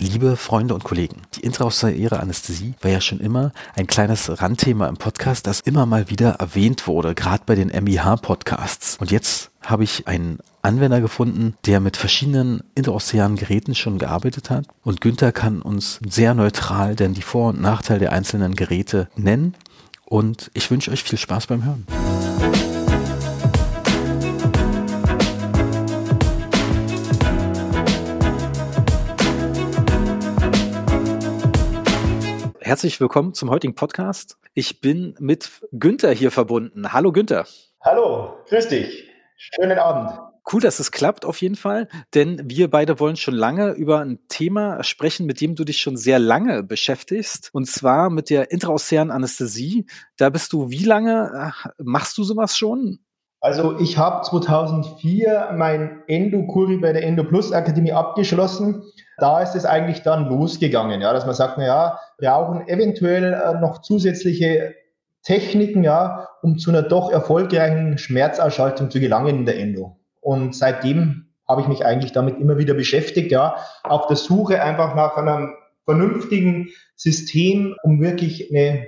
Liebe Freunde und Kollegen, die intraoszilläre Anästhesie war ja schon immer ein kleines Randthema im Podcast, das immer mal wieder erwähnt wurde, gerade bei den MIH-Podcasts. Und jetzt habe ich einen Anwender gefunden, der mit verschiedenen intraoszillaren Geräten schon gearbeitet hat. Und Günther kann uns sehr neutral denn die Vor- und Nachteile der einzelnen Geräte nennen. Und ich wünsche euch viel Spaß beim Hören. Herzlich willkommen zum heutigen Podcast. Ich bin mit Günther hier verbunden. Hallo Günther. Hallo, grüß dich. Schönen Abend. Cool, dass es klappt auf jeden Fall, denn wir beide wollen schon lange über ein Thema sprechen, mit dem du dich schon sehr lange beschäftigst, und zwar mit der intraoszären Anästhesie. Da bist du wie lange, äh, machst du sowas schon? Also ich habe 2004 mein Endokuri bei der Endoplus Akademie abgeschlossen da ist es eigentlich dann losgegangen, ja, dass man sagt, na ja, brauchen eventuell äh, noch zusätzliche Techniken, ja, um zu einer doch erfolgreichen Schmerzausschaltung zu gelangen in der Endo. Und seitdem habe ich mich eigentlich damit immer wieder beschäftigt, ja, auf der Suche einfach nach einem vernünftigen System, um wirklich eine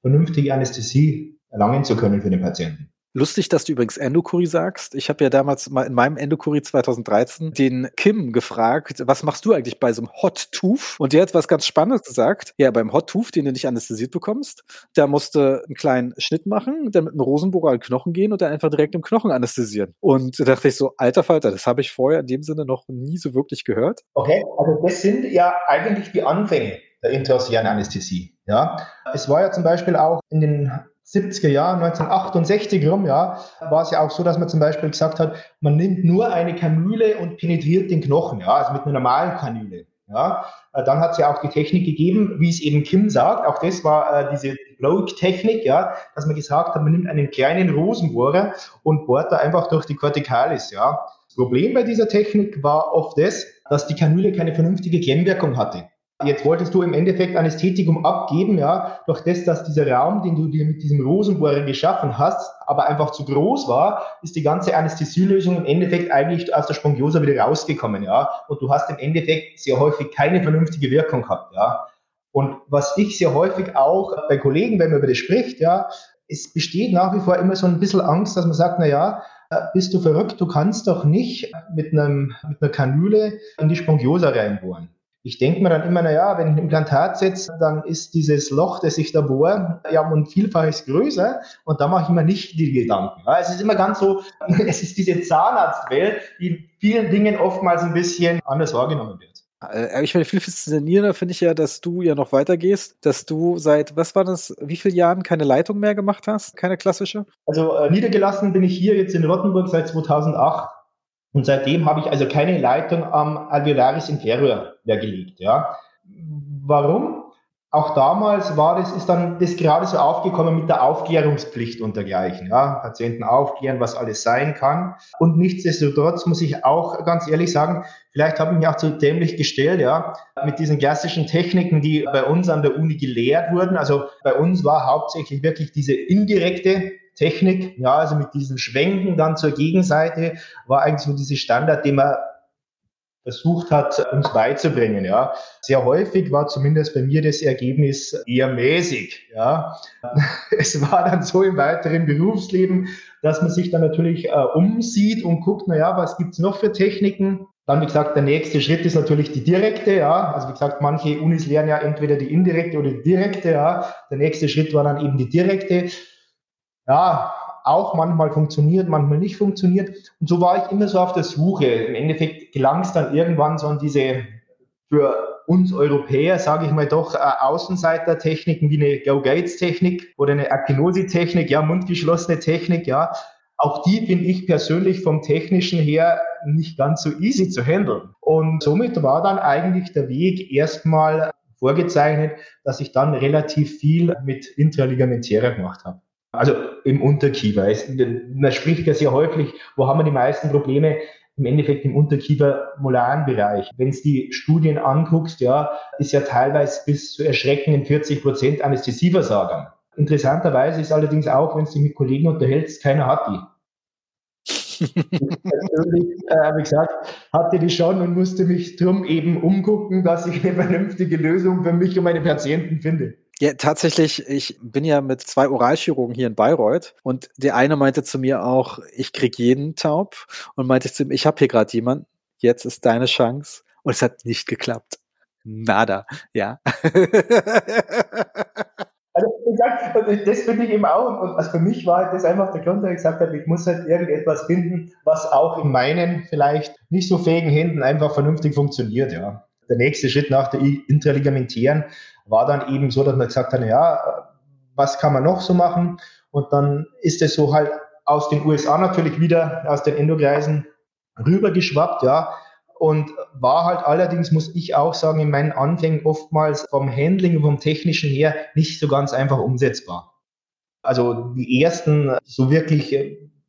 vernünftige Anästhesie erlangen zu können für den Patienten. Lustig, dass du übrigens Endokuri sagst. Ich habe ja damals mal in meinem Endokuri 2013 den Kim gefragt, was machst du eigentlich bei so einem Hot Tooth? Und der hat was ganz Spannendes gesagt. Ja, beim Hot Tooth, den du nicht anästhesiert bekommst, da musste einen kleinen Schnitt machen, dann mit einem Rosenbohrer an den Knochen gehen und dann einfach direkt im Knochen anästhesieren. Und da dachte ich so, alter Falter, das habe ich vorher in dem Sinne noch nie so wirklich gehört. Okay, also das sind ja eigentlich die Anfänge der intraossialen Anästhesie. Ja, es war ja zum Beispiel auch in den 70er Jahren, 1968 rum, ja, war es ja auch so, dass man zum Beispiel gesagt hat, man nimmt nur eine Kanüle und penetriert den Knochen, ja, also mit einer normalen Kanüle. Ja, äh, dann hat es ja auch die Technik gegeben, wie es eben Kim sagt, auch das war äh, diese Bloke-Technik, ja, dass man gesagt hat, man nimmt einen kleinen Rosenbohrer und bohrt da einfach durch die Corticalis, ja. Das Problem bei dieser Technik war oft das, dass die Kanüle keine vernünftige Klemmwirkung hatte. Jetzt wolltest du im Endeffekt Anästhetikum abgeben, ja, durch das, dass dieser Raum, den du dir mit diesem Rosenbohrer geschaffen hast, aber einfach zu groß war, ist die ganze Anästhesielösung im Endeffekt eigentlich aus der Spongiosa wieder rausgekommen, ja. Und du hast im Endeffekt sehr häufig keine vernünftige Wirkung gehabt, ja. Und was ich sehr häufig auch bei Kollegen, wenn man über das spricht, ja, es besteht nach wie vor immer so ein bisschen Angst, dass man sagt, na ja, bist du verrückt, du kannst doch nicht mit einem, mit einer Kanüle in die Spongiosa reinbohren. Ich denke mir dann immer, naja, wenn ich ein Implantat setze, dann ist dieses Loch, das ich da bohre, ja um ein Vielfaches größer und da mache ich mir nicht die Gedanken. Ja, es ist immer ganz so, es ist diese Zahnarztwelt, die in vielen Dingen oftmals ein bisschen anders wahrgenommen wird. Äh, ich finde viel faszinierender finde ich ja, dass du ja noch weitergehst, dass du seit, was war das, wie viele Jahren keine Leitung mehr gemacht hast, keine klassische? Also äh, niedergelassen bin ich hier jetzt in Rottenburg seit 2008 und seitdem habe ich also keine Leitung am Alveolaris inferior mehr gelegt. Ja. Warum? Auch damals war das, ist dann das gerade so aufgekommen mit der Aufklärungspflicht und dergleichen. Ja. Patienten aufklären, was alles sein kann. Und nichtsdestotrotz muss ich auch ganz ehrlich sagen, vielleicht habe ich mich auch zu dämlich gestellt, ja, mit diesen klassischen Techniken, die bei uns an der Uni gelehrt wurden. Also bei uns war hauptsächlich wirklich diese indirekte Technik, ja, also mit diesen Schwenken dann zur Gegenseite, war eigentlich so diese Standard, den man versucht hat, uns beizubringen, ja. Sehr häufig war zumindest bei mir das Ergebnis eher mäßig, ja. Es war dann so im weiteren Berufsleben, dass man sich dann natürlich äh, umsieht und guckt, na ja, was gibt's noch für Techniken? Dann, wie gesagt, der nächste Schritt ist natürlich die direkte, ja. Also, wie gesagt, manche Unis lernen ja entweder die indirekte oder die direkte, ja. Der nächste Schritt war dann eben die direkte ja, auch manchmal funktioniert, manchmal nicht funktioniert. Und so war ich immer so auf der Suche. Im Endeffekt gelang es dann irgendwann so an diese für uns Europäer, sage ich mal doch, äh, Außenseiter-Techniken wie eine Go-Gates-Technik oder eine Akinosi-Technik, ja, mundgeschlossene Technik, ja. Auch die finde ich persönlich vom Technischen her nicht ganz so easy zu handeln. Und somit war dann eigentlich der Weg erstmal vorgezeichnet, dass ich dann relativ viel mit Intraligamentärer gemacht habe. Also im Unterkiefer. Es, man spricht ja sehr häufig, wo haben wir die meisten Probleme? Im Endeffekt im Unterkiefer-molaren Bereich. Wenn es die Studien anguckst, ja, ist ja teilweise bis zu erschreckenden 40 Prozent Anästhesieversagern. Interessanterweise ist allerdings auch, wenn du dich mit Kollegen unterhältst, keiner hat die. persönlich, äh, wie gesagt, hatte die schon und musste mich drum eben umgucken, dass ich eine vernünftige Lösung für mich und meine Patienten finde. Ja, tatsächlich, ich bin ja mit zwei Oralchirurgen hier in Bayreuth und der eine meinte zu mir auch, ich krieg jeden taub und meinte zu ihm, ich habe hier gerade jemanden, jetzt ist deine Chance und es hat nicht geklappt. Nada, ja. Also, gesagt, das finde ich eben auch. Und also für mich war halt das einfach der Grund, dass ich gesagt habe, ich muss halt irgendetwas finden, was auch in meinen vielleicht nicht so fähigen Händen einfach vernünftig funktioniert, ja. Der nächste Schritt nach der Intraligamentären war dann eben so, dass man gesagt hat, ja, was kann man noch so machen? Und dann ist es so halt aus den USA natürlich wieder, aus den Endokreisen rübergeschwappt, ja und war halt allerdings, muss ich auch sagen, in meinen Anfängen oftmals vom Handling und vom Technischen her nicht so ganz einfach umsetzbar. Also die ersten so wirklich,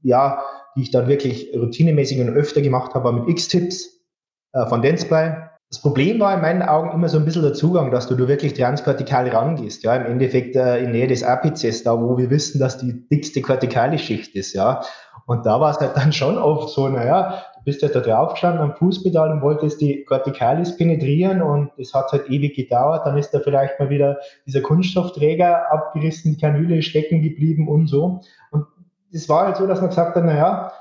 ja, die ich dann wirklich routinemäßig und öfter gemacht habe, war mit X-Tips äh, von Dentsply. Das Problem war in meinen Augen immer so ein bisschen der Zugang, dass du, du wirklich transkortikal rangehst, ja, im Endeffekt äh, in Nähe des Apices, da wo wir wissen, dass die dickste kortikale Schicht ist, ja. Und da war es halt dann schon oft so, naja, du bist ja da drauf gestanden am Fußpedal und wolltest die Corticalis penetrieren und es hat halt ewig gedauert. Dann ist da vielleicht mal wieder dieser Kunststoffträger abgerissen, die Kanüle stecken geblieben und so. Und es war halt so, dass man gesagt hat, naja,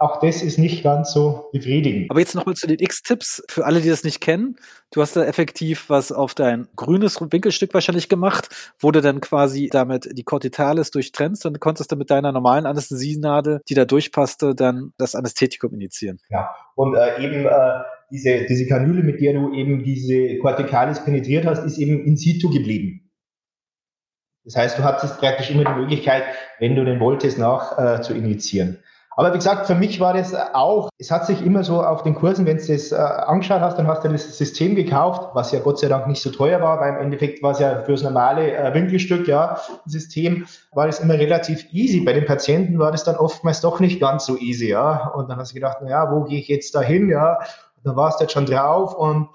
auch das ist nicht ganz so befriedigend. Aber jetzt nochmal zu den X-Tipps. Für alle, die das nicht kennen, du hast da effektiv was auf dein grünes Winkelstück wahrscheinlich gemacht, wo du dann quasi damit die Cortitalis durchtrennst und konntest dann mit deiner normalen Anästhesienadel, die da durchpasste, dann das Anästhetikum initiieren. Ja, und äh, eben äh, diese, diese Kanüle, mit der du eben diese Corticalis penetriert hast, ist eben in situ geblieben. Das heißt, du hattest praktisch immer die Möglichkeit, wenn du den wolltest, nach äh, zu initiieren. Aber wie gesagt, für mich war das auch, es hat sich immer so auf den Kursen, wenn du das äh, angeschaut hast, dann hast du das System gekauft, was ja Gott sei Dank nicht so teuer war, weil im Endeffekt war es ja fürs normale äh, Winkelstück, ja, System, war das immer relativ easy. Bei den Patienten war das dann oftmals doch nicht ganz so easy, ja. Und dann hast du gedacht, na ja, wo gehe ich jetzt da hin, ja. Und dann warst du jetzt schon drauf und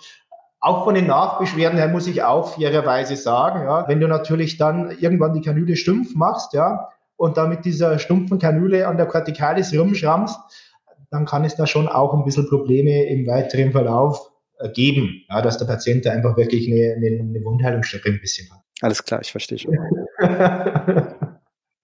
auch von den Nachbeschwerden her muss ich auch fairerweise sagen, ja, wenn du natürlich dann irgendwann die Kanüle stumpf machst, ja, und da mit dieser stumpfen Kanüle an der Corticalis rumschrammst, dann kann es da schon auch ein bisschen Probleme im weiteren Verlauf äh, geben, ja, dass der Patient da einfach wirklich eine, eine, eine Wundheilungsstrecke ein bisschen hat. Alles klar, ich verstehe schon.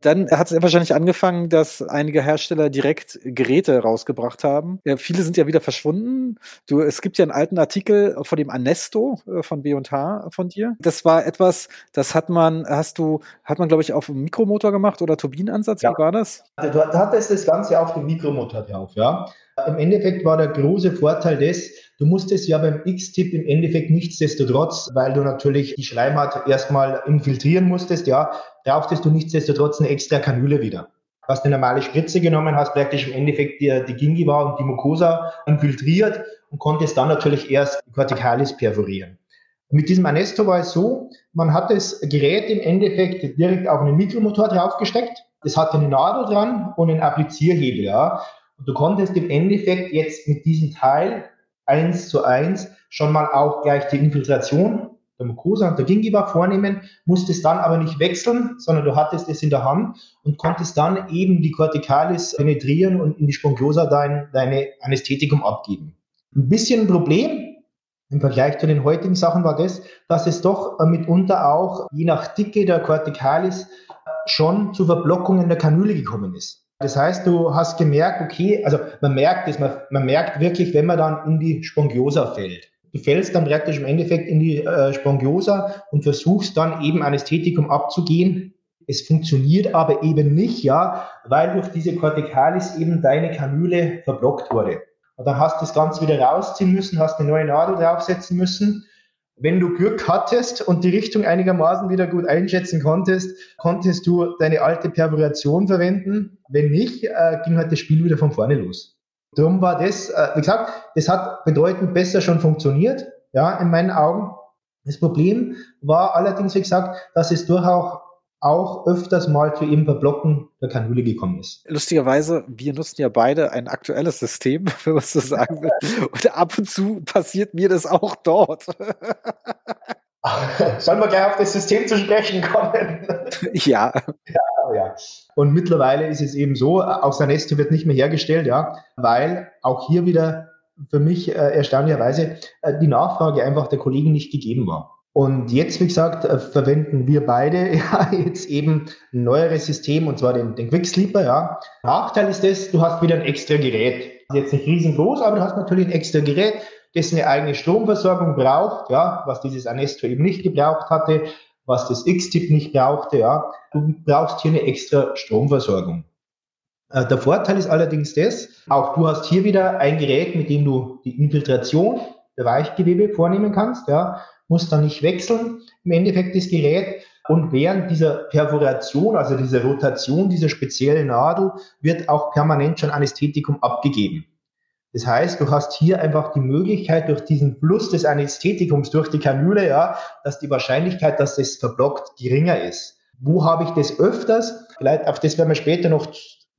Dann hat es wahrscheinlich angefangen, dass einige Hersteller direkt Geräte rausgebracht haben. Ja, viele sind ja wieder verschwunden. Du, es gibt ja einen alten Artikel von dem Anesto äh, von B&H von dir. Das war etwas, das hat man, hast du, hat man glaube ich auf dem Mikromotor gemacht oder Turbinenansatz? Ja. Wie war das? Du hattest das Ganze auf dem Mikromotor drauf, ja. Im Endeffekt war der große Vorteil des, du musstest ja beim X-Tip im Endeffekt nichtsdestotrotz, weil du natürlich die Schleimhaut erstmal infiltrieren musstest, ja, brauchtest du nichtsdestotrotz eine extra Kanüle wieder. Du hast eine normale Spritze genommen, hast praktisch im Endeffekt die, die Gingiva und die Mucosa infiltriert und konntest dann natürlich erst Corticalis perforieren. Mit diesem Anesto war es so, man hat das Gerät im Endeffekt direkt auf einen Mikromotor draufgesteckt. Das hatte eine Nadel dran und einen Applizierhebel, ja. Und du konntest im Endeffekt jetzt mit diesem Teil eins zu eins schon mal auch gleich die Infiltration der Mucosa und der Gingiva vornehmen, musstest dann aber nicht wechseln, sondern du hattest es in der Hand und konntest dann eben die Corticalis penetrieren und in die Spongliosa dein, deine Anästhetikum abgeben. Ein bisschen ein Problem im Vergleich zu den heutigen Sachen war das, dass es doch mitunter auch je nach Dicke der Corticalis schon zu Verblockungen der Kanüle gekommen ist. Das heißt, du hast gemerkt, okay, also man merkt es, man, man merkt wirklich, wenn man dann in die Spongiosa fällt. Du fällst dann praktisch im Endeffekt in die äh, Spongiosa und versuchst dann eben Anästhetikum abzugehen. Es funktioniert aber eben nicht, ja, weil durch diese Corticalis eben deine Kanüle verblockt wurde. Und dann hast du das Ganze wieder rausziehen müssen, hast eine neue Nadel draufsetzen müssen wenn du Glück hattest und die Richtung einigermaßen wieder gut einschätzen konntest, konntest du deine alte Perforation verwenden. Wenn nicht, äh, ging halt das Spiel wieder von vorne los. Darum war das, äh, wie gesagt, das hat bedeutend besser schon funktioniert, ja, in meinen Augen. Das Problem war allerdings, wie gesagt, dass es durchaus auch öfters mal zu eben Verblocken der Kanüle gekommen ist. Lustigerweise, wir nutzen ja beide ein aktuelles System, wenn man so sagen will. Und ab und zu passiert mir das auch dort. Sollen wir gleich auf das System zu sprechen kommen? Ja. ja, ja. Und mittlerweile ist es eben so, auch Sanesto wird nicht mehr hergestellt, ja, weil auch hier wieder für mich äh, erstaunlicherweise äh, die Nachfrage einfach der Kollegen nicht gegeben war. Und jetzt, wie gesagt, äh, verwenden wir beide ja jetzt eben ein neueres System und zwar den, den Quick Sleeper. Ja. Nachteil ist das, du hast wieder ein extra Gerät. Jetzt nicht riesengroß, aber du hast natürlich ein extra Gerät, das eine eigene Stromversorgung braucht, ja, was dieses Anesto eben nicht gebraucht hatte, was das X-Tip nicht brauchte. Ja. Du brauchst hier eine extra Stromversorgung. Äh, der Vorteil ist allerdings das, auch du hast hier wieder ein Gerät, mit dem du die Infiltration der Weichgewebe vornehmen kannst, ja, musst dann nicht wechseln im Endeffekt das Gerät. Und während dieser Perforation, also dieser Rotation dieser speziellen Nadel, wird auch permanent schon Anästhetikum abgegeben. Das heißt, du hast hier einfach die Möglichkeit durch diesen Fluss des Anästhetikums durch die Kanüle, ja, dass die Wahrscheinlichkeit, dass das verblockt, geringer ist. Wo habe ich das öfters? Vielleicht auf das werden wir später noch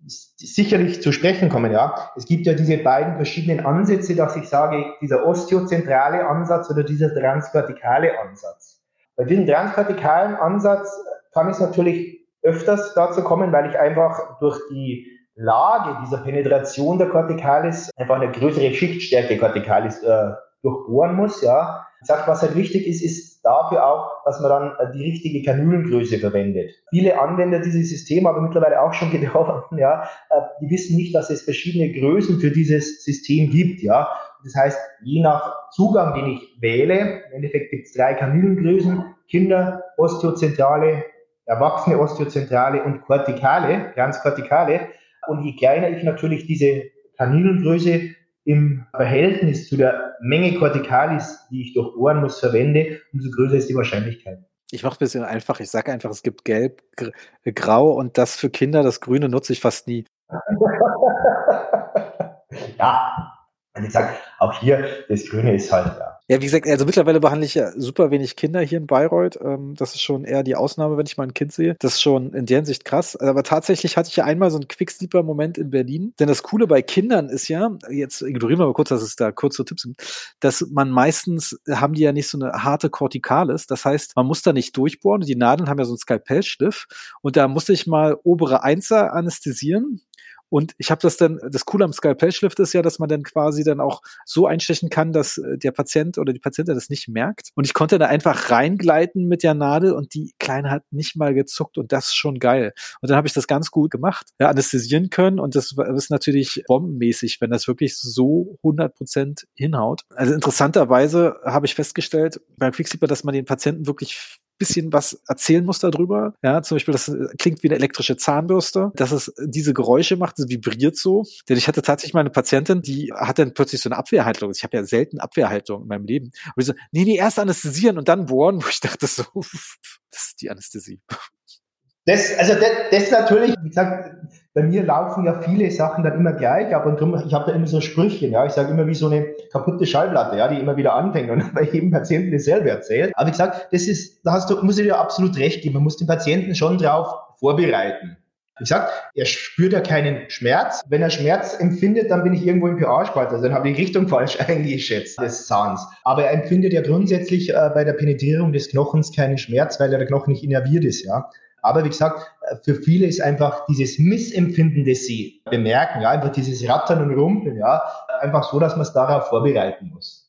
sicherlich zu sprechen kommen, ja. Es gibt ja diese beiden verschiedenen Ansätze, dass ich sage, dieser osteozentrale Ansatz oder dieser transvertikale Ansatz. Bei diesem transvertikalen Ansatz kann es natürlich öfters dazu kommen, weil ich einfach durch die Lage dieser Penetration der Corticalis einfach eine größere Schichtstärke Corticalis äh, durchbohren muss, ja. Ich sag, was halt wichtig ist, ist dafür auch, dass man dann äh, die richtige Kanülengröße verwendet. Viele Anwender dieses System, aber mittlerweile auch schon getroffen, ja, äh, die wissen nicht, dass es verschiedene Größen für dieses System gibt, ja. Das heißt, je nach Zugang, den ich wähle, im Endeffekt gibt es drei Kanülengrößen, Kinder, Osteozentrale, Erwachsene, Osteozentrale und Kortikale, Transkortikale. Und je kleiner ich natürlich diese Kanülengröße im Verhältnis zu der Menge Corticalis, die ich durchbohren muss, verwende, umso größer ist die Wahrscheinlichkeit. Ich mache es ein bisschen einfach. Ich sage einfach, es gibt Gelb, Grau und das für Kinder, das Grüne nutze ich fast nie. ja, und ich sage, auch hier, das Grüne ist halt, ja, ja, wie gesagt, also mittlerweile behandle ich ja super wenig Kinder hier in Bayreuth. Ähm, das ist schon eher die Ausnahme, wenn ich mal ein Kind sehe. Das ist schon in der Hinsicht krass. Aber tatsächlich hatte ich ja einmal so einen Quicksleeper-Moment in Berlin. Denn das Coole bei Kindern ist ja, jetzt ignorieren wir mal kurz, dass es da kurze Tipps sind, dass man meistens haben die ja nicht so eine harte Kortikalis. Das heißt, man muss da nicht durchbohren. Die Nadeln haben ja so einen Skalpellstift. Und da musste ich mal obere Einser anästhesieren und ich habe das dann, das Coole am Skalpellschliff ist ja, dass man dann quasi dann auch so einstechen kann, dass äh, der Patient oder die Patientin das nicht merkt. Und ich konnte da einfach reingleiten mit der Nadel und die Kleine hat nicht mal gezuckt und das ist schon geil. Und dann habe ich das ganz gut gemacht, ja, anästhesieren können und das ist natürlich bombenmäßig, wenn das wirklich so 100 Prozent hinhaut. Also interessanterweise habe ich festgestellt beim Quicksilver, dass man den Patienten wirklich bisschen was erzählen muss darüber. Ja, zum Beispiel, das äh, klingt wie eine elektrische Zahnbürste, dass es diese Geräusche macht, es vibriert so. Denn ich hatte tatsächlich mal eine Patientin, die hat dann plötzlich so eine Abwehrhaltung. Ich habe ja selten Abwehrhaltung in meinem Leben. Und ich so, nee, nee, erst anästhesieren und dann bohren, wo ich dachte so, das ist die Anästhesie. Das, also das, das natürlich, wie gesagt, bei mir laufen ja viele Sachen dann immer gleich, aber drum, ich habe da immer so Sprüche, ja, ich sage immer wie so eine kaputte Schallplatte, ja, die immer wieder anfängt und bei jedem Patienten dasselbe erzählt. Aber wie gesagt, das ist, da hast du, muss ich dir absolut recht geben, man muss den Patienten schon drauf vorbereiten. Ich sag, er spürt ja keinen Schmerz. Wenn er Schmerz empfindet, dann bin ich irgendwo im pH-Spalt. Also dann habe ich die Richtung falsch eingeschätzt des Zahns. Aber er empfindet ja grundsätzlich äh, bei der Penetrierung des Knochens keinen Schmerz, weil ja der Knochen nicht innerviert ist, ja. Aber wie gesagt, für viele ist einfach dieses Missempfinden, das sie bemerken, ja, einfach dieses Rattern und Rumpeln, ja, einfach so, dass man es darauf vorbereiten muss.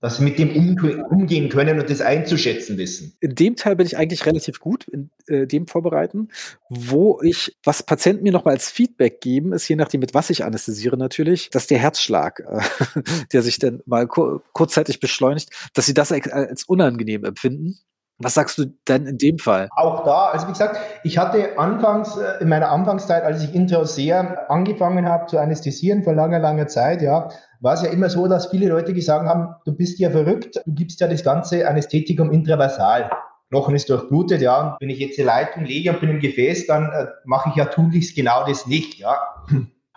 Dass sie mit dem umgehen können und das einzuschätzen wissen. In dem Teil bin ich eigentlich relativ gut, in äh, dem Vorbereiten. Wo ich, was Patienten mir nochmal als Feedback geben, ist je nachdem, mit was ich anästhesiere natürlich, dass der Herzschlag, äh, der sich dann mal kur kurzzeitig beschleunigt, dass sie das als unangenehm empfinden was sagst du denn in dem Fall? Auch da, also wie gesagt, ich hatte anfangs, äh, in meiner Anfangszeit, als ich Intraosea angefangen habe zu anästhesieren vor langer, langer Zeit, ja, war es ja immer so, dass viele Leute gesagt haben, du bist ja verrückt, du gibst ja das ganze Anästhetikum intravasal. Knochen ist durchblutet, ja, und wenn ich jetzt die Leitung lege und bin im Gefäß, dann äh, mache ich ja tunlichst genau das nicht, ja.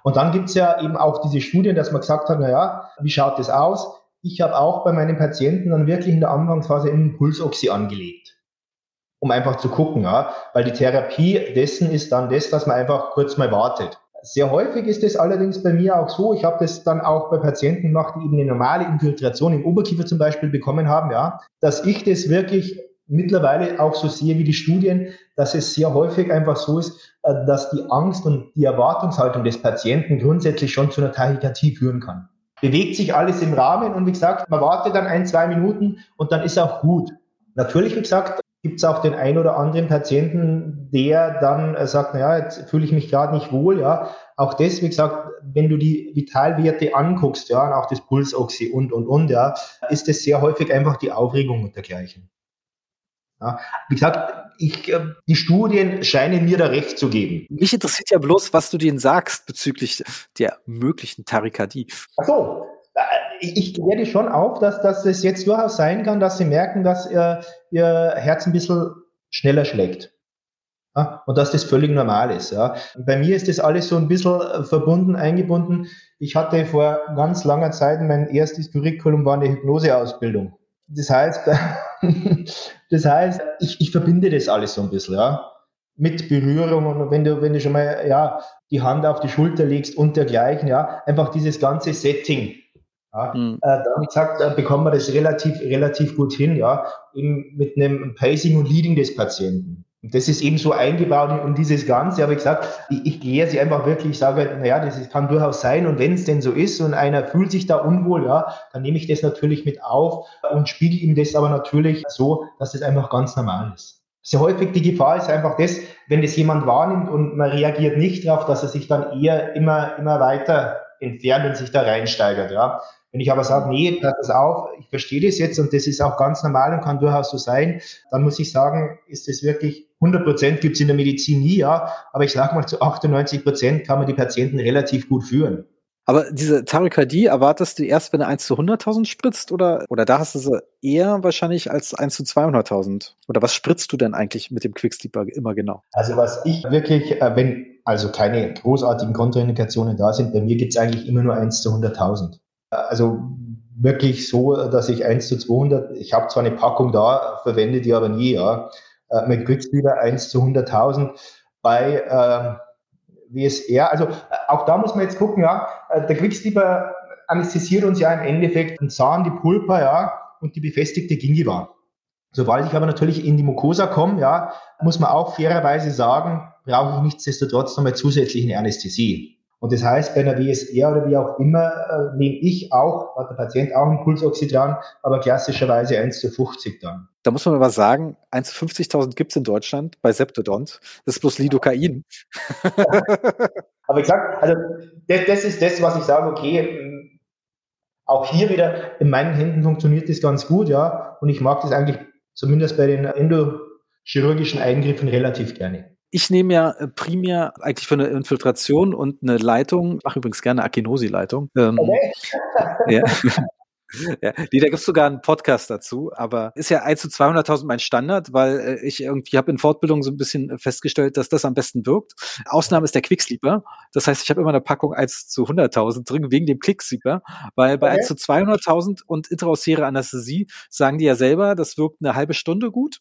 Und dann gibt's ja eben auch diese Studien, dass man gesagt hat, na ja, wie schaut das aus? Ich habe auch bei meinen Patienten dann wirklich in der Anfangsphase einen Pulsoxy angelegt, um einfach zu gucken, ja, weil die Therapie dessen ist dann das, dass man einfach kurz mal wartet. Sehr häufig ist es allerdings bei mir auch so, ich habe das dann auch bei Patienten gemacht, die eben eine normale Infiltration im Oberkiefer zum Beispiel bekommen haben, ja, dass ich das wirklich mittlerweile auch so sehe wie die Studien, dass es sehr häufig einfach so ist, äh, dass die Angst und die Erwartungshaltung des Patienten grundsätzlich schon zu einer Tachykardie führen kann. Bewegt sich alles im Rahmen und wie gesagt, man wartet dann ein, zwei Minuten und dann ist auch gut. Natürlich, wie gesagt, gibt es auch den ein oder anderen Patienten, der dann äh, sagt, naja, jetzt fühle ich mich gerade nicht wohl, ja. Auch das, wie gesagt, wenn du die Vitalwerte anguckst, ja, und auch das Pulsoxy und, und, und, ja, ist das sehr häufig einfach die Aufregung und dergleichen. Ja, wie gesagt, ich, äh, die Studien scheinen mir da recht zu geben. Mich interessiert ja bloß, was du denen sagst bezüglich der möglichen Tarikadie. Ach so, äh, ich dich schon auf, dass, dass es jetzt durchaus sein kann, dass sie merken, dass ihr, ihr Herz ein bisschen schneller schlägt. Ja, und dass das völlig normal ist. Ja. Bei mir ist das alles so ein bisschen äh, verbunden, eingebunden. Ich hatte vor ganz langer Zeit mein erstes Curriculum war eine Hypnoseausbildung. Das heißt, das heißt, ich, ich verbinde das alles so ein bisschen, ja. Mit Berührung und wenn du, wenn du schon mal, ja, die Hand auf die Schulter legst und dergleichen, ja, einfach dieses ganze Setting. Ja, mhm. äh, da, wie gesagt, da bekommen wir das relativ, relativ gut hin, ja, eben mit einem Pacing und Leading des Patienten. Und das ist eben so eingebaut in, in dieses Ganze. Aber ich gesagt, ich, ich gehe sie einfach wirklich, ich sage, naja, das ist, kann durchaus sein. Und wenn es denn so ist und einer fühlt sich da unwohl, ja, dann nehme ich das natürlich mit auf und spiegel ihm das aber natürlich so, dass das einfach ganz normal ist. Sehr häufig die Gefahr ist einfach das, wenn das jemand wahrnimmt und man reagiert nicht darauf, dass er sich dann eher immer, immer weiter entfernt und sich da reinsteigert, ja. Wenn ich aber sage, nee, pass das auf, ich verstehe das jetzt und das ist auch ganz normal und kann durchaus so sein, dann muss ich sagen, ist das wirklich 100 Prozent gibt es in der Medizin nie, ja, aber ich sage mal, zu 98 Prozent kann man die Patienten relativ gut führen. Aber diese Tachykardie erwartest du erst, wenn er 1 zu 100.000 spritzt oder, oder da hast du sie eher wahrscheinlich als 1 zu 200.000? Oder was spritzt du denn eigentlich mit dem Quicksilver immer genau? Also was ich wirklich, äh, wenn also keine großartigen Kontraindikationen da sind, bei mir gibt es eigentlich immer nur 1 zu 100.000. Also wirklich so, dass ich 1 zu 200, ich habe zwar eine Packung da, verwende die aber nie, ja. Äh, mit Quicksilver 1 zu 100.000 bei äh, WSR. Also äh, auch da muss man jetzt gucken, ja, äh, der Quicksilver anästhesiert uns ja im Endeffekt den Zahn, die Pulpa, ja, und die befestigte Gingiva. Sobald ich aber natürlich in die Mucosa komme, ja, muss man auch fairerweise sagen, brauche ich nichtsdestotrotz nochmal zusätzlich eine Anästhesie. Und das heißt, bei einer WSR oder wie auch immer, äh, nehme ich auch, hat der Patient auch ein Pulsoxidran, aber klassischerweise 1 zu 50 dann. Da muss man aber sagen, 1 zu 50.000 gibt es in Deutschland bei Septodont. Das ist bloß Lidocain. aber ich sag, also das, das, ist das, was ich sage, okay, ähm, auch hier wieder, in meinen Händen funktioniert das ganz gut, ja, und ich mag das eigentlich zumindest bei den endochirurgischen Eingriffen relativ gerne. Ich nehme ja äh, primär eigentlich für eine Infiltration und eine Leitung, mache übrigens gerne Akinosi-Leitung. Ähm, okay. ja. Ja, nee, da gibt's sogar einen Podcast dazu, aber ist ja 1 zu 200.000 mein Standard, weil äh, ich irgendwie habe in Fortbildung so ein bisschen festgestellt, dass das am besten wirkt. Ausnahme ist der Quicksleeper. Das heißt, ich habe immer eine Packung 1 zu 100.000 drin, wegen dem Quicksleeper, weil bei okay. 1 zu 200.000 und intraossiere Anästhesie sagen die ja selber, das wirkt eine halbe Stunde gut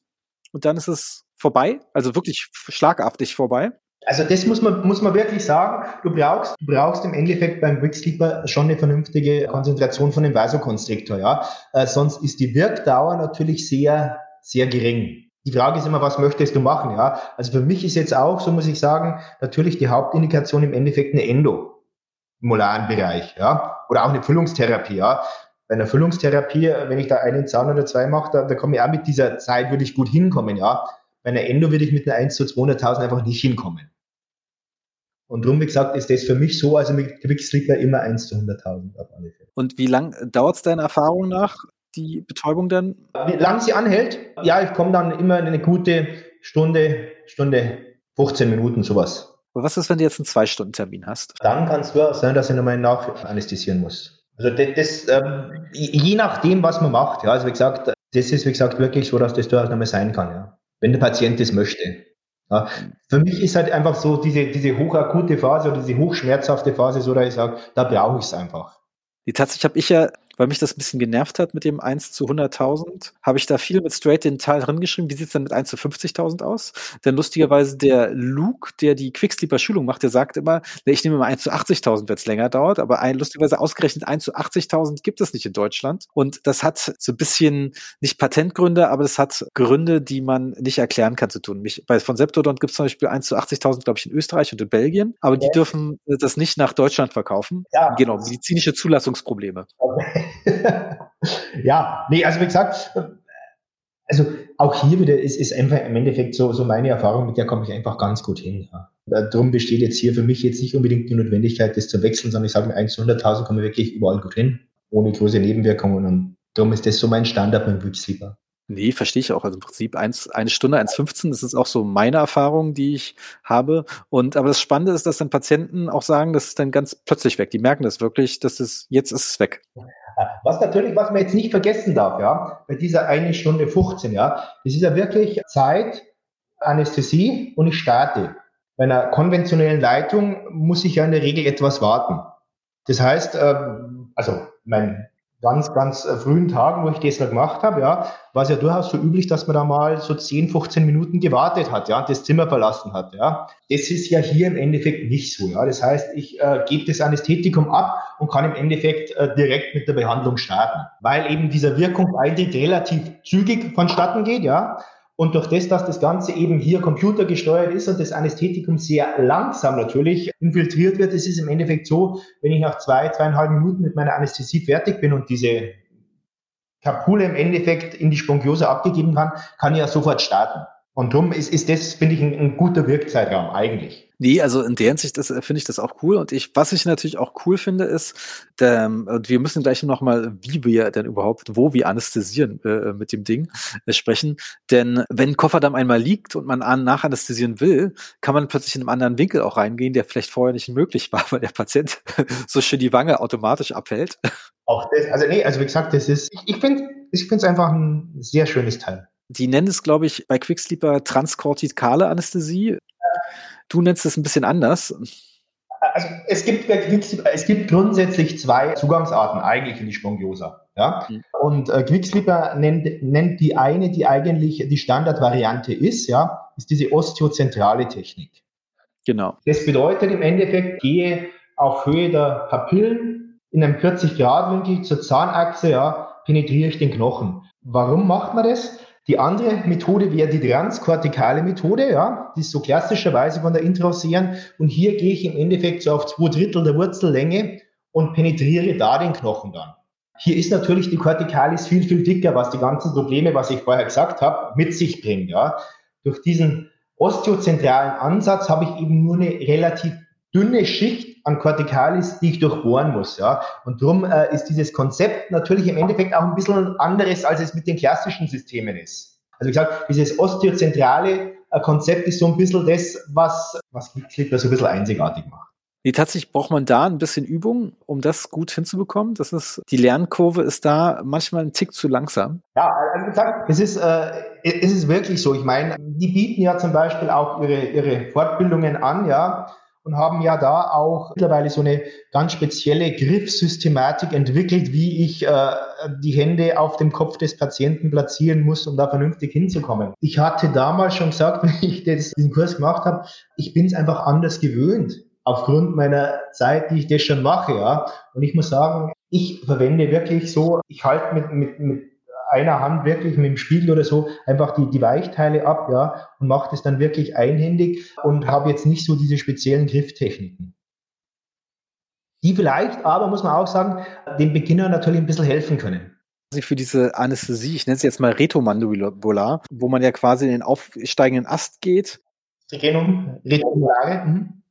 und dann ist es vorbei, also wirklich schlagartig vorbei. Also das muss man, muss man wirklich sagen. Du brauchst, du brauchst im Endeffekt beim Quicksleeper schon eine vernünftige Konzentration von dem Vasokonstriktor, ja. Äh, sonst ist die Wirkdauer natürlich sehr, sehr gering. Die Frage ist immer, was möchtest du machen, ja. Also für mich ist jetzt auch, so muss ich sagen, natürlich die Hauptindikation im Endeffekt eine Endo molaren Bereich, ja. Oder auch eine Füllungstherapie, ja. Bei einer Füllungstherapie, wenn ich da einen Zahn oder zwei mache, da, da komme ich auch mit dieser Zeit, würde ich gut hinkommen, ja. Bei einer Endo würde ich mit einer 1 zu 200.000 einfach nicht hinkommen. Und darum, wie gesagt, ist das für mich so, also mit Quickstripper immer 1 zu 100.000 auf alle Fälle. Und wie lang dauert es deiner Erfahrung nach, die Betäubung dann? Wie lang sie anhält? Ja, ich komme dann immer in eine gute Stunde, Stunde 15 Minuten, sowas. Und was ist, wenn du jetzt einen Zwei-Stunden-Termin hast? Dann kann es durchaus sein, dass ich nochmal nachanästhesieren muss. Also das, das ähm, je nachdem, was man macht. Ja, also wie gesagt, das ist wie gesagt wirklich so, dass das durchaus nochmal sein kann. Ja wenn der Patient das möchte. Ja, für mich ist halt einfach so diese, diese hochakute Phase oder diese hochschmerzhafte Phase, so dass ich sage, da brauche ich es einfach. Die tatsächlich habe ich ja weil mich das ein bisschen genervt hat mit dem 1 zu 100.000, habe ich da viel mit Straight den Teil drin geschrieben. Wie sieht es denn mit 1 zu 50.000 aus? Denn lustigerweise der Luke, der die Quicksleeper-Schulung macht, der sagt immer, ich nehme mal 1 zu 80.000, wenn es länger dauert, aber ein, lustigerweise ausgerechnet 1 zu 80.000 gibt es nicht in Deutschland. Und das hat so ein bisschen, nicht Patentgründe, aber das hat Gründe, die man nicht erklären kann zu tun. Mich, bei, von Septodon gibt es zum Beispiel 1 zu 80.000, glaube ich, in Österreich und in Belgien, aber die dürfen das nicht nach Deutschland verkaufen. Ja. Genau, medizinische Zulassungsprobleme. Okay. ja, nee, also wie gesagt, also auch hier wieder ist, ist einfach im Endeffekt so, so meine Erfahrung, mit der komme ich einfach ganz gut hin. Ja. Darum besteht jetzt hier für mich jetzt nicht unbedingt die Notwendigkeit, das zu wechseln, sondern ich sage mir 1 zu 100.000 komme ich wirklich überall gut hin, ohne große Nebenwirkungen und darum ist das so mein Standard beim Wix-Sleeper. Nee, verstehe ich auch. Also im Prinzip eins, eine Stunde, 1,15, das ist auch so meine Erfahrung, die ich habe. Und aber das Spannende ist, dass dann Patienten auch sagen, das ist dann ganz plötzlich weg. Die merken das wirklich, dass es jetzt ist es weg. Was natürlich, was man jetzt nicht vergessen darf, ja, bei dieser eine Stunde 15, ja, das ist ja wirklich Zeit, Anästhesie und ich starte. Bei einer konventionellen Leitung muss ich ja in der Regel etwas warten. Das heißt, ähm, also mein ganz, ganz äh, frühen Tagen, wo ich das da gemacht habe, ja, war es ja durchaus so üblich, dass man da mal so 10, 15 Minuten gewartet hat, ja, und das Zimmer verlassen hat, ja. Das ist ja hier im Endeffekt nicht so, ja. Das heißt, ich äh, gebe das Anästhetikum ab und kann im Endeffekt äh, direkt mit der Behandlung starten, weil eben dieser Wirkungseintritt relativ zügig vonstatten geht, ja. Und durch das, dass das Ganze eben hier computergesteuert ist und das Anästhetikum sehr langsam natürlich infiltriert wird, es ist im Endeffekt so, wenn ich nach zwei, zweieinhalb Minuten mit meiner Anästhesie fertig bin und diese Kapule im Endeffekt in die Spongiose abgegeben kann, kann ich ja sofort starten. Und darum ist, ist das, finde ich, ein, ein guter Wirkzeitraum eigentlich. Nee, also in der Hinsicht äh, finde ich das auch cool. Und ich, was ich natürlich auch cool finde, ist, der, und wir müssen gleich noch mal, wie wir denn überhaupt, wo wir anästhesieren äh, mit dem Ding äh, sprechen. Denn wenn Kofferdamm einmal liegt und man an, nachanästhesieren will, kann man plötzlich in einem anderen Winkel auch reingehen, der vielleicht vorher nicht möglich war, weil der Patient so schön die Wange automatisch abhält. Auch das, also nee, also wie gesagt, das ist, ich, ich finde ich finde es einfach ein sehr schönes Teil. Die nennen es, glaube ich, bei Quicksleeper transkortikale Anästhesie. Du nennst es ein bisschen anders. Also es gibt, es gibt grundsätzlich zwei Zugangsarten eigentlich in die Spongiosa. Ja? Mhm. Und äh, Quicksleeper nennt, nennt die eine, die eigentlich die Standardvariante ist, ja, ist diese osteozentrale Technik. Genau. Das bedeutet im Endeffekt, gehe auf Höhe der Papillen in einem 40-Grad-Winkel zur Zahnachse, ja, penetriere ich den Knochen. Warum macht man das? Die andere Methode wäre die transkortikale Methode, ja, die ist so klassischerweise von der Intraosean. Und hier gehe ich im Endeffekt so auf zwei Drittel der Wurzellänge und penetriere da den Knochen dann. Hier ist natürlich die Kortikalis viel, viel dicker, was die ganzen Probleme, was ich vorher gesagt habe, mit sich bringt, ja. Durch diesen osteozentralen Ansatz habe ich eben nur eine relativ dünne Schicht an Corticalis, die ich durchbohren muss. Ja? Und darum äh, ist dieses Konzept natürlich im Endeffekt auch ein bisschen anderes, als es mit den klassischen Systemen ist. Also wie gesagt, dieses osteozentrale äh, Konzept ist so ein bisschen das, was, was Clipper so ein bisschen einzigartig macht. Nee, tatsächlich braucht man da ein bisschen Übung, um das gut hinzubekommen. Das ist, die Lernkurve ist da manchmal ein Tick zu langsam. Ja, also gesagt, es ist, äh, es ist wirklich so. Ich meine, die bieten ja zum Beispiel auch ihre, ihre Fortbildungen an, ja und haben ja da auch mittlerweile so eine ganz spezielle Griffsystematik entwickelt, wie ich äh, die Hände auf dem Kopf des Patienten platzieren muss, um da vernünftig hinzukommen. Ich hatte damals schon gesagt, wenn ich das, diesen Kurs gemacht habe, ich bin es einfach anders gewöhnt aufgrund meiner Zeit, die ich das schon mache, ja. Und ich muss sagen, ich verwende wirklich so, ich halte mit, mit, mit einer Hand wirklich mit dem Spiegel oder so einfach die, die Weichteile ab, ja, und mache das dann wirklich einhändig und habe jetzt nicht so diese speziellen Grifftechniken. Die vielleicht aber, muss man auch sagen, dem Beginner natürlich ein bisschen helfen können für diese Anästhesie, ich nenne es jetzt mal Retomandibular, wo man ja quasi in den aufsteigenden Ast geht. Trigenum retomulare. Mhm.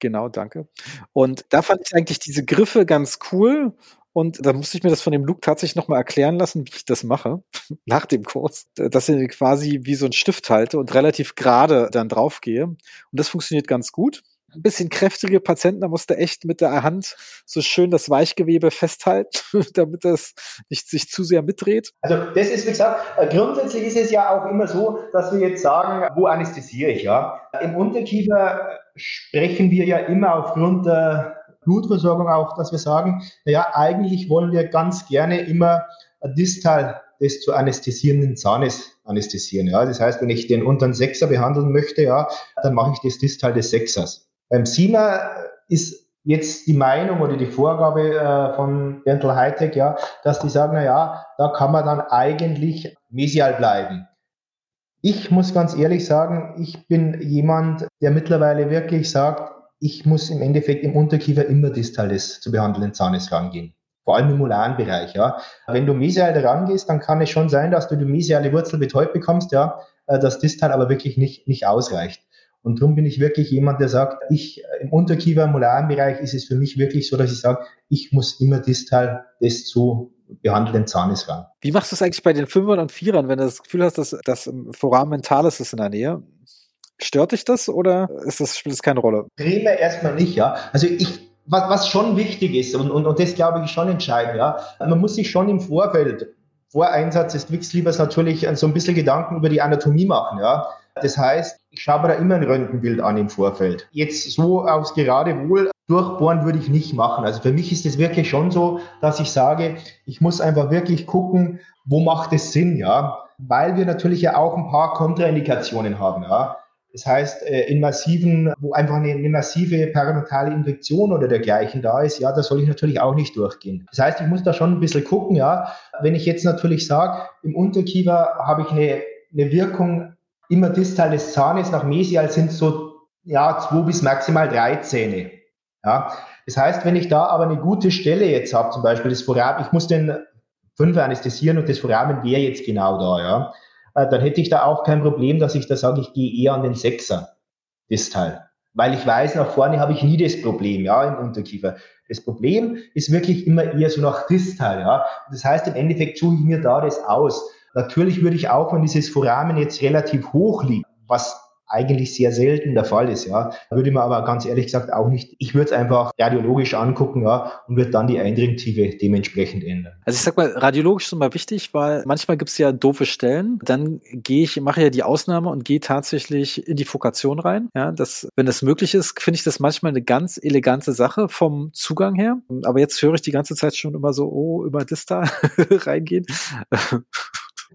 Genau, danke. Und da fand ich eigentlich diese Griffe ganz cool und da musste ich mir das von dem Luke tatsächlich nochmal erklären lassen, wie ich das mache, nach dem Kurs, dass ich quasi wie so ein Stift halte und relativ gerade dann draufgehe. Und das funktioniert ganz gut. Ein bisschen kräftige Patienten, da musste echt mit der Hand so schön das Weichgewebe festhalten, damit das nicht sich zu sehr mitdreht. Also das ist, wie gesagt, äh, grundsätzlich ist es ja auch immer so, dass wir jetzt sagen, wo anästhesiere ich, ja? Im Unterkiefer sprechen wir ja immer aufgrund der Blutversorgung auch, dass wir sagen, naja, eigentlich wollen wir ganz gerne immer distal des zu anästhesierenden Zahnes anästhesieren. Ja. Das heißt, wenn ich den unteren Sechser behandeln möchte, ja, dann mache ich das distal des Sechsers. Beim SIMA ist jetzt die Meinung oder die Vorgabe äh, von Dental Hightech, ja, dass die sagen, na ja, da kann man dann eigentlich mesial bleiben. Ich muss ganz ehrlich sagen, ich bin jemand, der mittlerweile wirklich sagt, ich muss im Endeffekt im Unterkiefer immer distal des zu behandelnden Zahnes rangehen. Vor allem im molaren Bereich, ja. Wenn du mesial rangehst, dann kann es schon sein, dass du die mesiale Wurzel betäubt bekommst, ja, äh, das distal aber wirklich nicht, nicht ausreicht. Und darum bin ich wirklich jemand, der sagt, ich äh, im Unterkiefer, im molaren Bereich ist es für mich wirklich so, dass ich sage, ich muss immer distal des zu behandelnden Zahnes ran. Wie machst du es eigentlich bei den Fünfern und Vierern, wenn du das Gefühl hast, dass das Foramen mentales ist in der Nähe? Stört dich das oder ist das, spielt das keine Rolle? Primär erstmal nicht, ja. Also ich, was, was schon wichtig ist und, und, und das glaube ich schon entscheidend, ja. Man muss sich schon im Vorfeld, vor Einsatz des Quixlivers natürlich so ein bisschen Gedanken über die Anatomie machen, ja. Das heißt, ich schaue mir da immer ein Röntgenbild an im Vorfeld. Jetzt so aus gerade wohl durchbohren würde ich nicht machen. Also für mich ist es wirklich schon so, dass ich sage, ich muss einfach wirklich gucken, wo macht es Sinn, ja. Weil wir natürlich ja auch ein paar Kontraindikationen haben, ja. Das heißt, äh, in massiven, wo einfach eine, eine, massive perinatal Infektion oder dergleichen da ist, ja, da soll ich natürlich auch nicht durchgehen. Das heißt, ich muss da schon ein bisschen gucken, ja. Wenn ich jetzt natürlich sage, im Unterkiefer habe ich eine, eine Wirkung immer distal des Zahnes nach mesial sind so, ja, zwei bis maximal drei Zähne. Ja. Das heißt, wenn ich da aber eine gute Stelle jetzt habe, zum Beispiel das Foramen, ich muss den Fünfer anästhesieren und das Foramen wäre jetzt genau da, ja dann hätte ich da auch kein Problem, dass ich da sage, ich gehe eher an den Sechser, das Teil. Weil ich weiß, nach vorne habe ich nie das Problem, ja, im Unterkiefer. Das Problem ist wirklich immer eher so nach Distal, ja. Das heißt, im Endeffekt suche ich mir da das aus. Natürlich würde ich auch, wenn dieses Foramen jetzt relativ hoch liegt, was eigentlich sehr selten der Fall ist, ja. Würde man aber ganz ehrlich gesagt auch nicht, ich würde es einfach radiologisch angucken, ja, und würde dann die Eindringtiefe dementsprechend ändern. Also ich sag mal, radiologisch ist immer wichtig, weil manchmal gibt es ja doofe Stellen. Dann gehe ich, mache ja die Ausnahme und gehe tatsächlich in die Fokation rein. Ja, das, wenn das möglich ist, finde ich das manchmal eine ganz elegante Sache vom Zugang her. Aber jetzt höre ich die ganze Zeit schon immer so, oh, über Dista reingehen.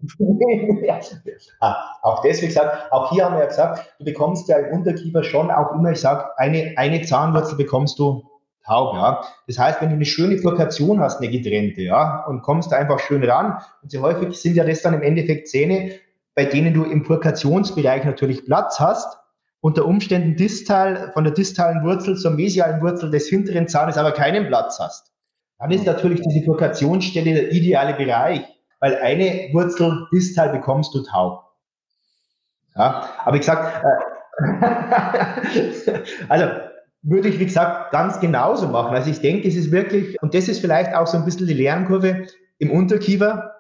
ah, auch deswegen gesagt, auch hier haben wir ja gesagt, du bekommst ja im Unterkiefer schon auch immer, ich sage, eine, eine Zahnwurzel bekommst du taub, ja. Das heißt, wenn du eine schöne Flokation hast, eine getrennte, ja, und kommst da einfach schön ran, und sehr häufig sind ja das dann im Endeffekt Zähne, bei denen du im Purkationsbereich natürlich Platz hast, unter Umständen distal, von der distalen Wurzel zur mesialen Wurzel des hinteren Zahnes aber keinen Platz hast. Dann ist natürlich diese Purkationsstelle der ideale Bereich weil eine Wurzel distal bekommst du taub. Ja, aber ich sag, äh, also würde ich, wie gesagt, ganz genauso machen. Also ich denke, es ist wirklich, und das ist vielleicht auch so ein bisschen die Lernkurve im Unterkiefer,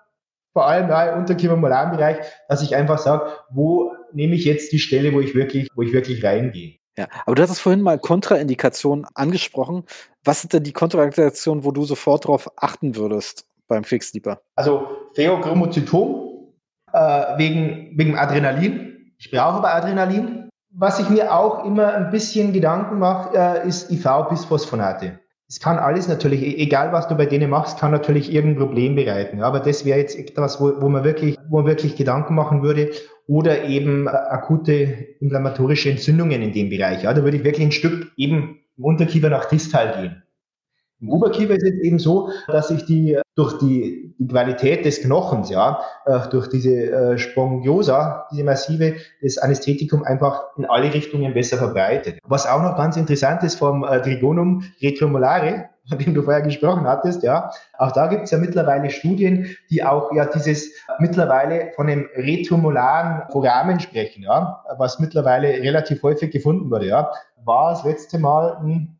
vor allem im Unterkiefer-Molarbereich, dass ich einfach sage, wo nehme ich jetzt die Stelle, wo ich wirklich, wo ich wirklich reingehe. Ja, aber du hast es vorhin mal Kontraindikationen angesprochen. Was sind denn die Kontraindikationen, wo du sofort darauf achten würdest? Beim Fixleaper? Also Pheochromozytom äh, wegen, wegen Adrenalin. Ich brauche aber Adrenalin. Was ich mir auch immer ein bisschen Gedanken mache, äh, ist IV-Bisphosphonate. Es kann alles natürlich, e-, egal was du bei denen machst, kann natürlich irgendein Problem bereiten. Aber das wäre jetzt etwas, wo, wo, man wirklich, wo man wirklich Gedanken machen würde. Oder eben äh, akute inflammatorische Entzündungen in dem Bereich. Ja, da würde ich wirklich ein Stück eben im Unterkiefer nach Distal gehen. Im Oberkiefer ist es eben so, dass sich die durch die, die Qualität des Knochens, ja, äh, durch diese äh, Spongiosa, diese massive, das Anästhetikum einfach in alle Richtungen besser verbreitet. Was auch noch ganz interessant ist vom äh, Trigonum retromolare, von dem du vorher gesprochen hattest, ja, auch da gibt es ja mittlerweile Studien, die auch ja dieses mittlerweile von einem retromolaren Foramen sprechen, ja, was mittlerweile relativ häufig gefunden wurde, ja, war das letzte Mal ein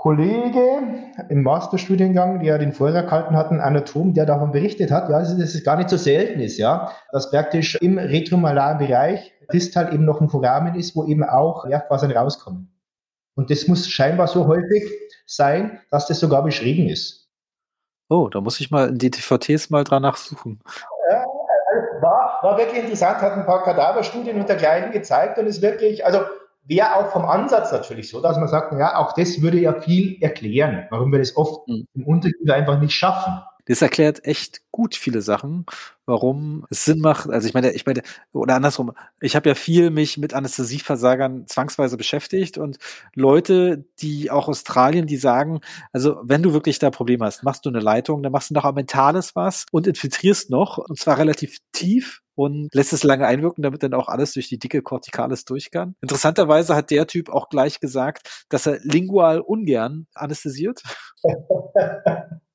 Kollege im Masterstudiengang, der den Vortrag gehalten hat, ein Anatom, der davon berichtet hat, ja, dass es gar nicht so selten ist, ja, dass praktisch im retromolaren Bereich distal eben noch ein Foramen ist, wo eben auch Nervfasern rauskommen. Und das muss scheinbar so häufig sein, dass das sogar beschrieben ist. Oh, da muss ich mal in die TVTs mal dran nachsuchen. Ja, war, war wirklich interessant, hat ein paar Kadaverstudien und dergleichen gezeigt und ist wirklich, also wäre auch vom Ansatz natürlich so, dass man sagt, ja, auch das würde ja viel erklären, warum wir das oft mhm. im Unterkiefer einfach nicht schaffen. Das erklärt echt gut viele Sachen, warum es Sinn macht. Also ich meine, ich meine, oder andersrum, ich habe ja viel mich mit Anästhesieversagern zwangsweise beschäftigt und Leute, die auch Australien, die sagen, also wenn du wirklich da Probleme hast, machst du eine Leitung, dann machst du noch ein mentales was und infiltrierst noch, und zwar relativ tief und lässt es lange einwirken, damit dann auch alles durch die dicke Corticalis durch kann. Interessanterweise hat der Typ auch gleich gesagt, dass er lingual ungern anästhesiert.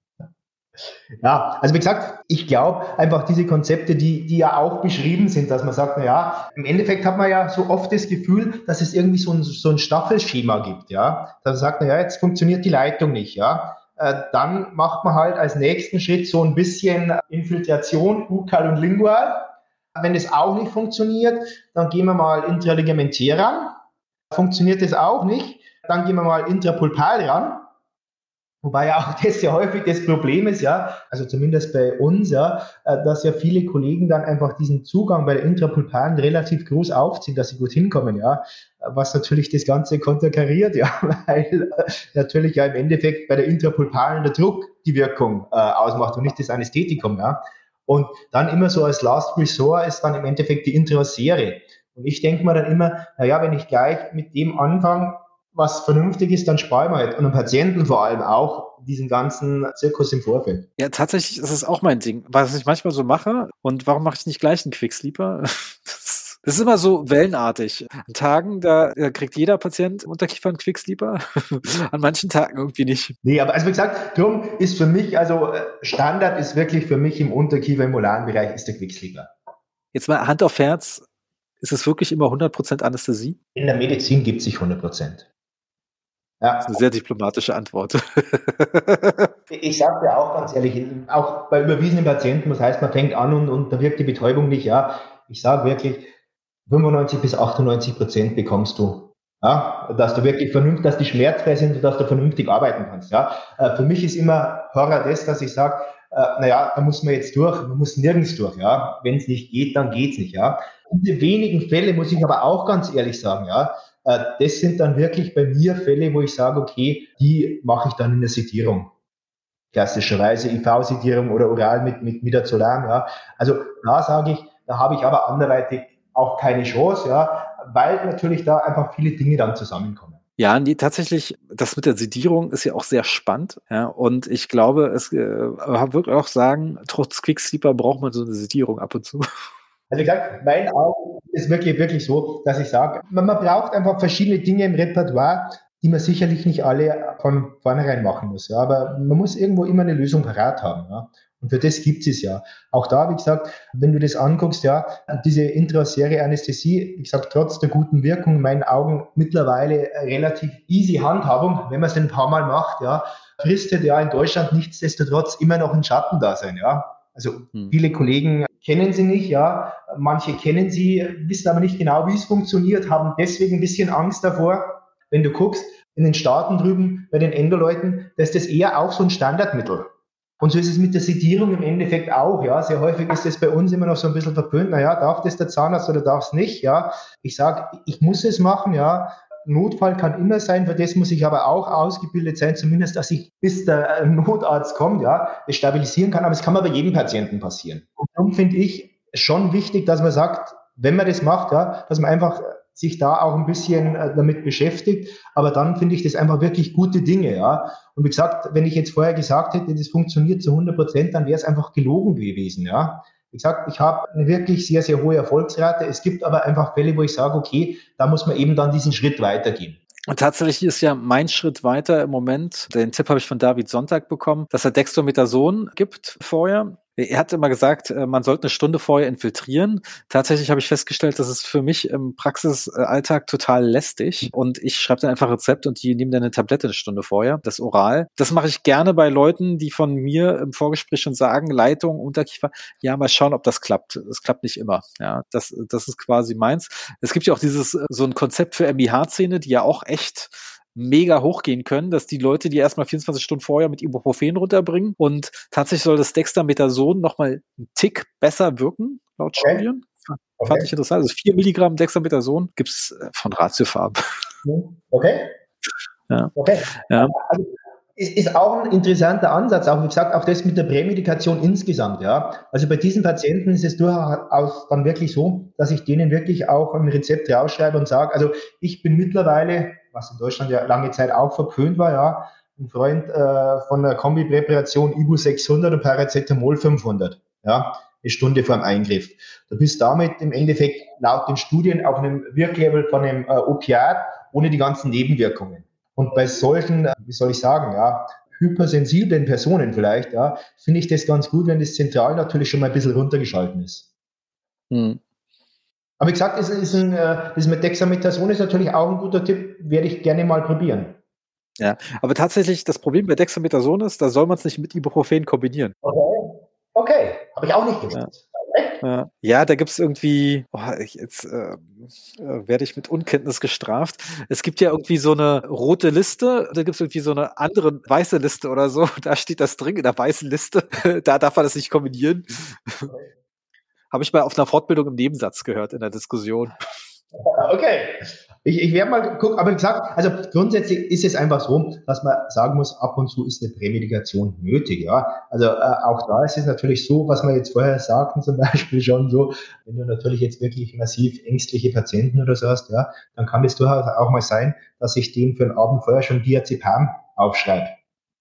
Ja, also wie gesagt, ich glaube einfach diese Konzepte, die, die ja auch beschrieben sind, dass man sagt, na ja, im Endeffekt hat man ja so oft das Gefühl, dass es irgendwie so ein, so ein Staffelschema gibt, ja. Dass man sagt, na ja, jetzt funktioniert die Leitung nicht, ja. Äh, dann macht man halt als nächsten Schritt so ein bisschen Infiltration, Bukal und Lingual. Wenn das auch nicht funktioniert, dann gehen wir mal intraligamentär ran. Funktioniert das auch nicht, dann gehen wir mal intrapulpal ran. Wobei ja auch das ja häufig das Problem ist, ja, also zumindest bei uns, ja, äh, dass ja viele Kollegen dann einfach diesen Zugang bei der Intrapulparen relativ groß aufziehen, dass sie gut hinkommen, ja, was natürlich das Ganze konterkariert, ja, weil äh, natürlich ja im Endeffekt bei der Intrapulparen der Druck die Wirkung äh, ausmacht und nicht das Anästhetikum, ja. Und dann immer so als Last Resort ist dann im Endeffekt die Intraosere. Und ich denke mir dann immer, naja, wenn ich gleich mit dem anfange, was vernünftig ist, dann sparen wir halt. Und den Patienten vor allem auch diesen ganzen Zirkus im Vorfeld. Ja, tatsächlich ist es auch mein Ding, was ich manchmal so mache. Und warum mache ich nicht gleich einen Quicksleeper? Das ist immer so wellenartig. An Tagen, da kriegt jeder Patient Unterkiefer einen Quicksleeper. An manchen Tagen irgendwie nicht. Nee, aber also wie gesagt, drum ist für mich, also äh, Standard ist wirklich für mich im Unterkiefer im molaren Bereich ist der Quicksleeper. Jetzt mal Hand auf Herz. Ist es wirklich immer 100% Anästhesie? In der Medizin gibt es sich 100%. Ja. Das ist eine sehr diplomatische Antwort. ich sage ja auch ganz ehrlich, auch bei überwiesenen Patienten, das heißt, man fängt an und, und da wirkt die Betäubung nicht, ja. Ich sage wirklich, 95 bis 98 Prozent bekommst du. Ja, dass du wirklich vernünftig, dass die schmerzfrei sind und dass du vernünftig arbeiten kannst. Ja, äh, für mich ist immer Horror das, dass ich sage, äh, naja, da muss man jetzt durch, man muss nirgends durch. Ja, wenn es nicht geht, dann geht's nicht. Ja, diese wenigen Fälle muss ich aber auch ganz ehrlich sagen. Ja, das sind dann wirklich bei mir Fälle, wo ich sage, okay, die mache ich dann in der Sedierung. Klassischerweise IV-Sedierung oder oral mit, mit Midazolam, ja. Also da sage ich, da habe ich aber anderweitig auch keine Chance, ja, weil natürlich da einfach viele Dinge dann zusammenkommen. Ja, nee, tatsächlich, das mit der Sedierung ist ja auch sehr spannend. Ja, und ich glaube, es äh, würde auch sagen, trotz Quicksleeper braucht man so eine Sedierung ab und zu. Also wie gesagt, mein Augen ist wirklich, wirklich so, dass ich sage, man, man braucht einfach verschiedene Dinge im Repertoire, die man sicherlich nicht alle von vornherein machen muss. Ja. Aber man muss irgendwo immer eine Lösung parat haben. Ja. Und für das gibt es ja. Auch da, wie gesagt, wenn du das anguckst, ja, diese intraserie Anästhesie, wie gesagt, trotz der guten Wirkung in meinen Augen mittlerweile relativ easy Handhabung, wenn man es ein paar Mal macht, ja, fristet ja in Deutschland nichtsdestotrotz immer noch ein Schatten da sein, ja. Also hm. viele Kollegen kennen sie nicht, ja. Manche kennen sie, wissen aber nicht genau, wie es funktioniert, haben deswegen ein bisschen Angst davor. Wenn du guckst, in den Staaten drüben, bei den Endoleuten, da ist das eher auch so ein Standardmittel. Und so ist es mit der Sedierung im Endeffekt auch, ja. Sehr häufig ist das bei uns immer noch so ein bisschen verpönt. Naja, darf das der Zahnarzt oder darf es nicht, ja. Ich sage, ich muss es machen, ja. Notfall kann immer sein, für das muss ich aber auch ausgebildet sein, zumindest, dass ich bis der äh, Notarzt kommt, ja, es stabilisieren kann, aber es kann bei jedem Patienten passieren. Und darum finde ich schon wichtig, dass man sagt, wenn man das macht, ja, dass man einfach sich da auch ein bisschen äh, damit beschäftigt, aber dann finde ich das einfach wirklich gute Dinge, ja. Und wie gesagt, wenn ich jetzt vorher gesagt hätte, das funktioniert zu 100 Prozent, dann wäre es einfach gelogen gewesen, ja. Wie gesagt, ich habe eine wirklich sehr, sehr hohe Erfolgsrate. Es gibt aber einfach Fälle, wo ich sage, okay, da muss man eben dann diesen Schritt weitergehen. Und tatsächlich ist ja mein Schritt weiter im Moment, den Tipp habe ich von David Sonntag bekommen, dass er Dextromethason gibt vorher. Er hat immer gesagt, äh, man sollte eine Stunde vorher infiltrieren. Tatsächlich habe ich festgestellt, das ist für mich im Praxisalltag total lästig. Und ich schreibe dann einfach Rezept und die nehmen dann eine Tablette eine Stunde vorher, das oral. Das mache ich gerne bei Leuten, die von mir im Vorgespräch schon sagen, Leitung, Unterkiefer, ja, mal schauen, ob das klappt. Es klappt nicht immer. Ja, das, das ist quasi meins. Es gibt ja auch dieses, äh, so ein Konzept für MIH-Zähne, die ja auch echt mega hochgehen können, dass die Leute die erstmal 24 Stunden vorher mit Ibuprofen runterbringen und tatsächlich soll das Dexamethason nochmal einen Tick besser wirken, laut Studien. Okay. Fand ich interessant. Also 4 Milligramm Dexamethason gibt es äh, von Ratiofarben. Okay. Ja. Okay. Ja. Also, ist, ist auch ein interessanter Ansatz, auch wie gesagt, auch das mit der Prämedikation insgesamt, ja. Also bei diesen Patienten ist es durchaus dann wirklich so, dass ich denen wirklich auch ein Rezept rausschreibe und sage, also ich bin mittlerweile, was in Deutschland ja lange Zeit auch verpönt war, ja, ein Freund äh, von der Kombipräparation Ibu 600 und Paracetamol 500, ja, eine Stunde vor dem Eingriff. Du bist damit im Endeffekt laut den Studien auf einem Wirklevel von einem äh, Opiat ohne die ganzen Nebenwirkungen. Und bei solchen, wie soll ich sagen, ja, hypersensiblen Personen vielleicht, ja, finde ich das ganz gut, wenn das zentral natürlich schon mal ein bisschen runtergeschalten ist. Hm. Aber wie gesagt, ist, ist ein, äh, das mit Dexamethason ist natürlich auch ein guter Tipp, werde ich gerne mal probieren. Ja, aber tatsächlich das Problem bei Dexamethason ist, da soll man es nicht mit Ibuprofen kombinieren. Okay, okay. habe ich auch nicht gewusst. Ja. Da gibt es irgendwie, oh, jetzt äh, äh, werde ich mit Unkenntnis gestraft. Es gibt ja irgendwie so eine rote Liste, da gibt es irgendwie so eine andere weiße Liste oder so. Da steht das drin in der weißen Liste. da darf man das nicht kombinieren. Habe ich mal auf einer Fortbildung im Nebensatz gehört in der Diskussion. Okay. Ich, ich werde mal gucken, aber wie gesagt, also grundsätzlich ist es einfach so, dass man sagen muss, ab und zu ist eine Prämedikation nötig, ja. Also äh, auch da ist es natürlich so, was wir jetzt vorher sagten, zum Beispiel schon so, wenn du natürlich jetzt wirklich massiv ängstliche Patienten oder so hast, ja, dann kann es durchaus auch mal sein, dass ich dem für den Abend vorher schon Diazepam aufschreibe.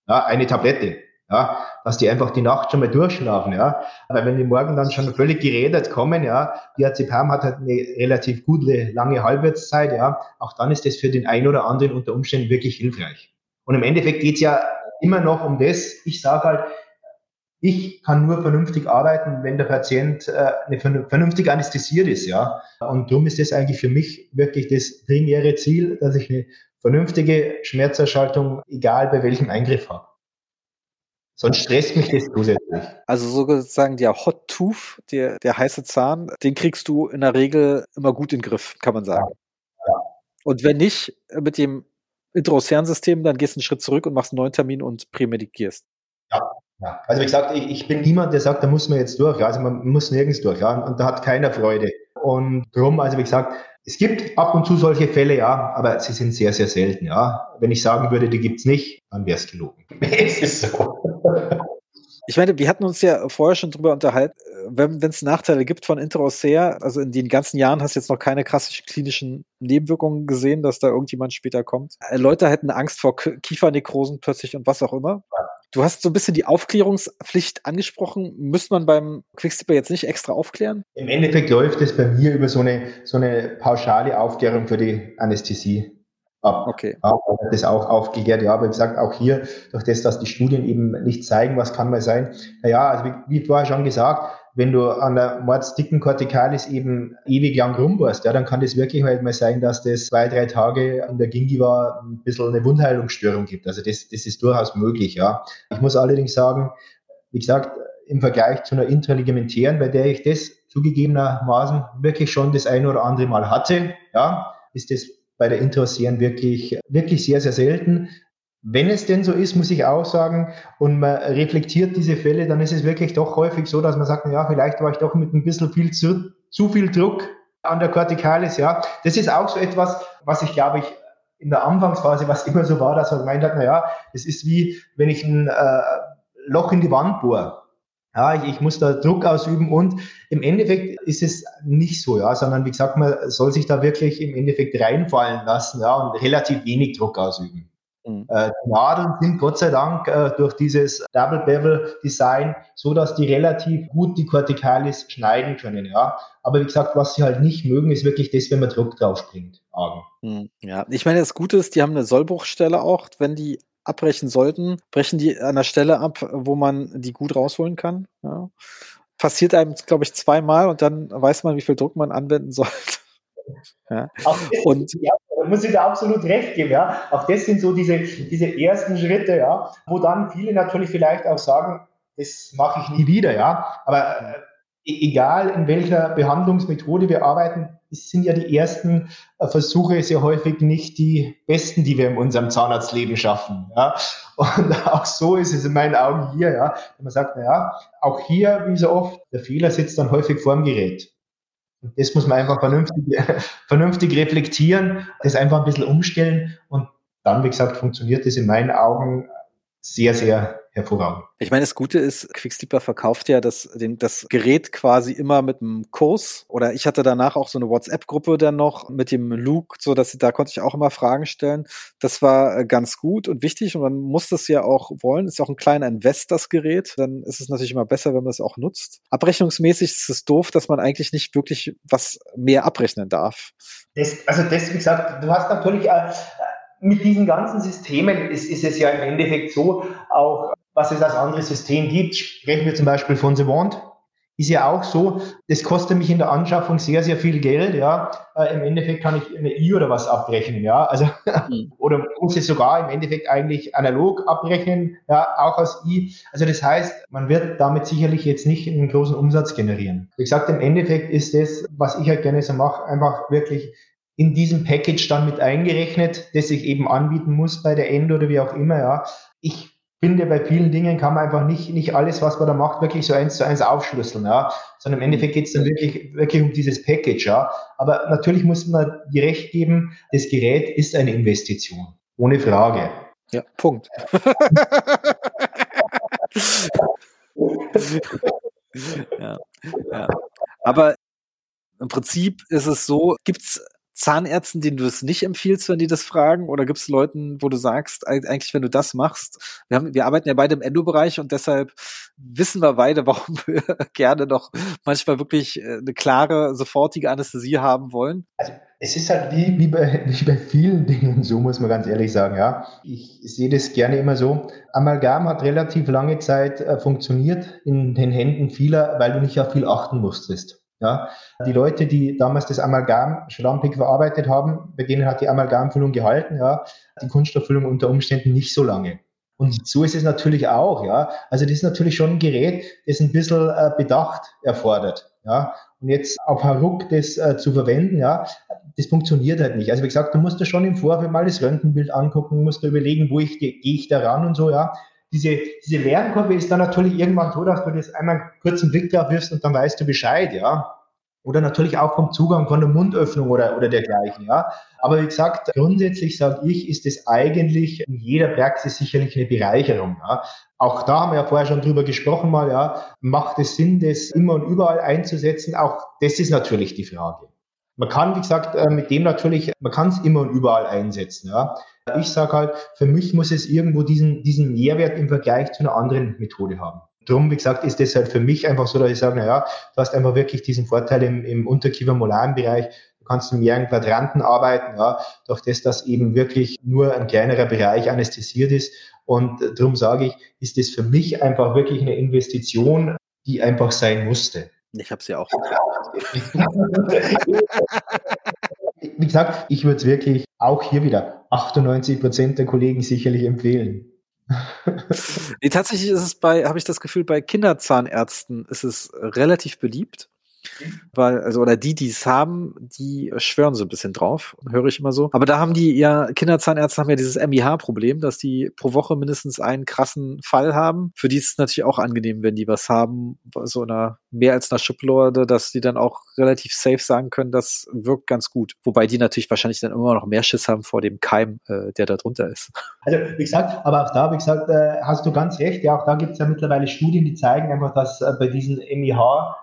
Ja, eine Tablette ja, dass die einfach die Nacht schon mal durchschlafen, ja, weil wenn die morgen dann schon völlig geredet kommen, ja, die Diazepam hat halt eine relativ gute lange Halbwertszeit, ja, auch dann ist das für den einen oder anderen unter Umständen wirklich hilfreich. Und im Endeffekt geht's ja immer noch um das, ich sage halt, ich kann nur vernünftig arbeiten, wenn der Patient äh, vernünftig anästhesiert ist, ja. Und darum ist das eigentlich für mich wirklich das primäre Ziel, dass ich eine vernünftige Schmerzerschaltung, egal bei welchem Eingriff habe. Sonst stresst mich das zusätzlich. Also sozusagen der Hot Tooth, der, der heiße Zahn, den kriegst du in der Regel immer gut in den Griff, kann man sagen. Ja. Und wenn nicht mit dem Introsern-System, dann gehst du einen Schritt zurück und machst einen neuen Termin und prämedikierst. Ja, ja. Also wie gesagt, ich, ich bin niemand, der sagt, da muss man jetzt durch. Also man muss nirgends durch. Ja? Und da hat keiner Freude. Und drum, also wie gesagt, es gibt ab und zu solche Fälle, ja, aber sie sind sehr, sehr selten, ja. Wenn ich sagen würde, die gibt's nicht, dann wäre es gelogen. es ist so. Ich meine, wir hatten uns ja vorher schon drüber unterhalten, wenn es Nachteile gibt von Interosea, also in den ganzen Jahren hast du jetzt noch keine klassischen klinischen Nebenwirkungen gesehen, dass da irgendjemand später kommt. Äh, Leute hätten Angst vor Kiefernekrosen plötzlich und was auch immer. Du hast so ein bisschen die Aufklärungspflicht angesprochen. Müsste man beim Quickstepper jetzt nicht extra aufklären? Im Endeffekt läuft es bei mir über so eine, so eine pauschale Aufklärung für die Anästhesie ab. Okay. Ja, das auch aufgeklärt. Ja, aber wie gesagt, auch hier, durch das, dass die Studien eben nicht zeigen, was kann mal sein. Naja, also wie, wie vorher schon gesagt, wenn du an der mordsdicken Kortikalis eben ewig lang rumbohrst, ja, dann kann das wirklich halt mal sein, dass das zwei, drei Tage in der Gingiva ein bisschen eine Wundheilungsstörung gibt. Also das, das ist durchaus möglich, ja. Ich muss allerdings sagen, wie gesagt, im Vergleich zu einer intraligamentären, bei der ich das zugegebenermaßen wirklich schon das ein oder andere Mal hatte, ja, ist das bei der Introseren wirklich, wirklich sehr, sehr selten. Wenn es denn so ist, muss ich auch sagen, und man reflektiert diese Fälle, dann ist es wirklich doch häufig so, dass man sagt, ja, vielleicht war ich doch mit ein bisschen viel zu, zu viel Druck an der Corticalis, ja. Das ist auch so etwas, was ich glaube ich in der Anfangsphase, was immer so war, dass man gemeint hat, na ja, es ist wie, wenn ich ein äh, Loch in die Wand bohre. Ja, ich, ich muss da Druck ausüben und im Endeffekt ist es nicht so, ja, sondern wie gesagt, man soll sich da wirklich im Endeffekt reinfallen lassen, ja, und relativ wenig Druck ausüben. Mhm. Äh, die Nadeln sind Gott sei Dank äh, durch dieses Double Bevel Design so, dass die relativ gut die Corticalis schneiden können, ja. Aber wie gesagt, was sie halt nicht mögen, ist wirklich das, wenn man Druck drauf bringt. Mhm. Ja, ich meine, das Gute ist, die haben eine Sollbruchstelle auch, wenn die abbrechen sollten, brechen die an der Stelle ab, wo man die gut rausholen kann. Ja. Passiert einem, glaube ich, zweimal und dann weiß man, wie viel Druck man anwenden sollte. Ja. Und ja, muss ich da absolut recht geben, ja. Auch das sind so diese, diese ersten Schritte, ja, wo dann viele natürlich vielleicht auch sagen, das mache ich nie wieder, ja. Aber äh, egal in welcher Behandlungsmethode wir arbeiten, es sind ja die ersten äh, Versuche sehr häufig nicht die besten, die wir in unserem Zahnarztleben schaffen. Ja. Und auch so ist es in meinen Augen hier, ja. Wenn man sagt, na ja, auch hier, wie so oft, der Fehler sitzt dann häufig vorm Gerät. Und das muss man einfach vernünftig, vernünftig reflektieren, das einfach ein bisschen umstellen und dann, wie gesagt, funktioniert das in meinen Augen sehr, sehr hervorragend. Ich meine, das Gute ist, Quicksteeper verkauft ja das, den, das Gerät quasi immer mit einem Kurs. Oder ich hatte danach auch so eine WhatsApp-Gruppe dann noch mit dem Luke, so dass da konnte ich auch immer Fragen stellen. Das war äh, ganz gut und wichtig und man muss das ja auch wollen. Ist ja auch ein kleiner Invest, das Gerät. Dann ist es natürlich immer besser, wenn man es auch nutzt. Abrechnungsmäßig ist es doof, dass man eigentlich nicht wirklich was mehr abrechnen darf. Das, also das, wie gesagt, du hast natürlich äh, mit diesen ganzen Systemen ist, ist es ja im Endeffekt so, auch was es als anderes System gibt, sprechen wir zum Beispiel von The Wand, ist ja auch so, das kostet mich in der Anschaffung sehr, sehr viel Geld, ja. Äh, Im Endeffekt kann ich eine I oder was abrechnen, ja. Also, mhm. oder muss es sogar im Endeffekt eigentlich analog abrechnen, ja, auch als I. Also das heißt, man wird damit sicherlich jetzt nicht einen großen Umsatz generieren. Wie gesagt, im Endeffekt ist das, was ich halt gerne so mache, einfach wirklich in diesem Package dann mit eingerechnet, das ich eben anbieten muss bei der End oder wie auch immer, ja. Ich finde, bei vielen Dingen kann man einfach nicht, nicht alles, was man da macht, wirklich so eins zu eins aufschlüsseln, ja. Sondern im Endeffekt geht es dann wirklich, wirklich um dieses Package, ja. Aber natürlich muss man dir recht geben, das Gerät ist eine Investition. Ohne Frage. Ja, Punkt. ja, ja. Aber im Prinzip ist es so, gibt es Zahnärzten, denen du es nicht empfiehlst, wenn die das fragen? Oder gibt es Leuten, wo du sagst, eigentlich, wenn du das machst, wir, haben, wir arbeiten ja beide im Endo-Bereich und deshalb wissen wir beide, warum wir gerne noch manchmal wirklich äh, eine klare, sofortige Anästhesie haben wollen. Also es ist halt wie, wie, bei, wie bei vielen Dingen, so muss man ganz ehrlich sagen, ja. Ich sehe das gerne immer so. Amalgam hat relativ lange Zeit äh, funktioniert in den Händen vieler, weil du nicht auf viel achten musstest. Ja, die Leute, die damals das Amalgam schlampig verarbeitet haben, bei denen hat die Amalgamfüllung gehalten, ja, die Kunststofffüllung unter Umständen nicht so lange. Und so ist es natürlich auch, ja. Also das ist natürlich schon ein Gerät, das ein bisschen äh, Bedacht erfordert, ja. Und jetzt auf Haruk das äh, zu verwenden, ja, das funktioniert halt nicht. Also wie gesagt, du musst dir schon im Vorfeld mal das Röntgenbild angucken, musst du überlegen, wo ich gehe ich da ran und so, ja diese, diese Lernkurve ist dann natürlich irgendwann so, dass du das einmal einen kurzen Blick drauf wirfst und dann weißt du Bescheid, ja. Oder natürlich auch vom Zugang von der Mundöffnung oder, oder dergleichen, ja. Aber wie gesagt, grundsätzlich sage ich, ist es eigentlich in jeder Praxis sicherlich eine Bereicherung, ja. Auch da haben wir ja vorher schon drüber gesprochen mal, ja. Macht es Sinn, das immer und überall einzusetzen? Auch das ist natürlich die Frage. Man kann, wie gesagt, äh, mit dem natürlich, man kann es immer und überall einsetzen. Ja. Ich sage halt, für mich muss es irgendwo diesen, diesen Mehrwert im Vergleich zu einer anderen Methode haben. Drum, wie gesagt, ist das halt für mich einfach so, dass ich sage, naja, du hast einfach wirklich diesen Vorteil im, im unterkiefermolaren Bereich. Du kannst in mehreren Quadranten arbeiten, ja, durch das, dass eben wirklich nur ein kleinerer Bereich anästhesiert ist. Und darum sage ich, ist das für mich einfach wirklich eine Investition, die einfach sein musste. Ich habe es ja auch. Wie gesagt, ich würde es wirklich auch hier wieder 98 Prozent der Kollegen sicherlich empfehlen. nee, tatsächlich ist es bei, habe ich das Gefühl, bei Kinderzahnärzten ist es relativ beliebt. Weil, also, oder die, die es haben, die schwören so ein bisschen drauf, höre ich immer so. Aber da haben die ja, Kinderzahnärzte haben ja dieses MIH-Problem, dass die pro Woche mindestens einen krassen Fall haben. Für die ist es natürlich auch angenehm, wenn die was haben, so einer, mehr als einer Schublade, dass die dann auch relativ safe sagen können, das wirkt ganz gut. Wobei die natürlich wahrscheinlich dann immer noch mehr Schiss haben vor dem Keim, äh, der da drunter ist. Also, wie gesagt, aber auch da, wie gesagt, äh, hast du ganz recht. Ja, auch da gibt es ja mittlerweile Studien, die zeigen einfach, dass äh, bei diesen MIH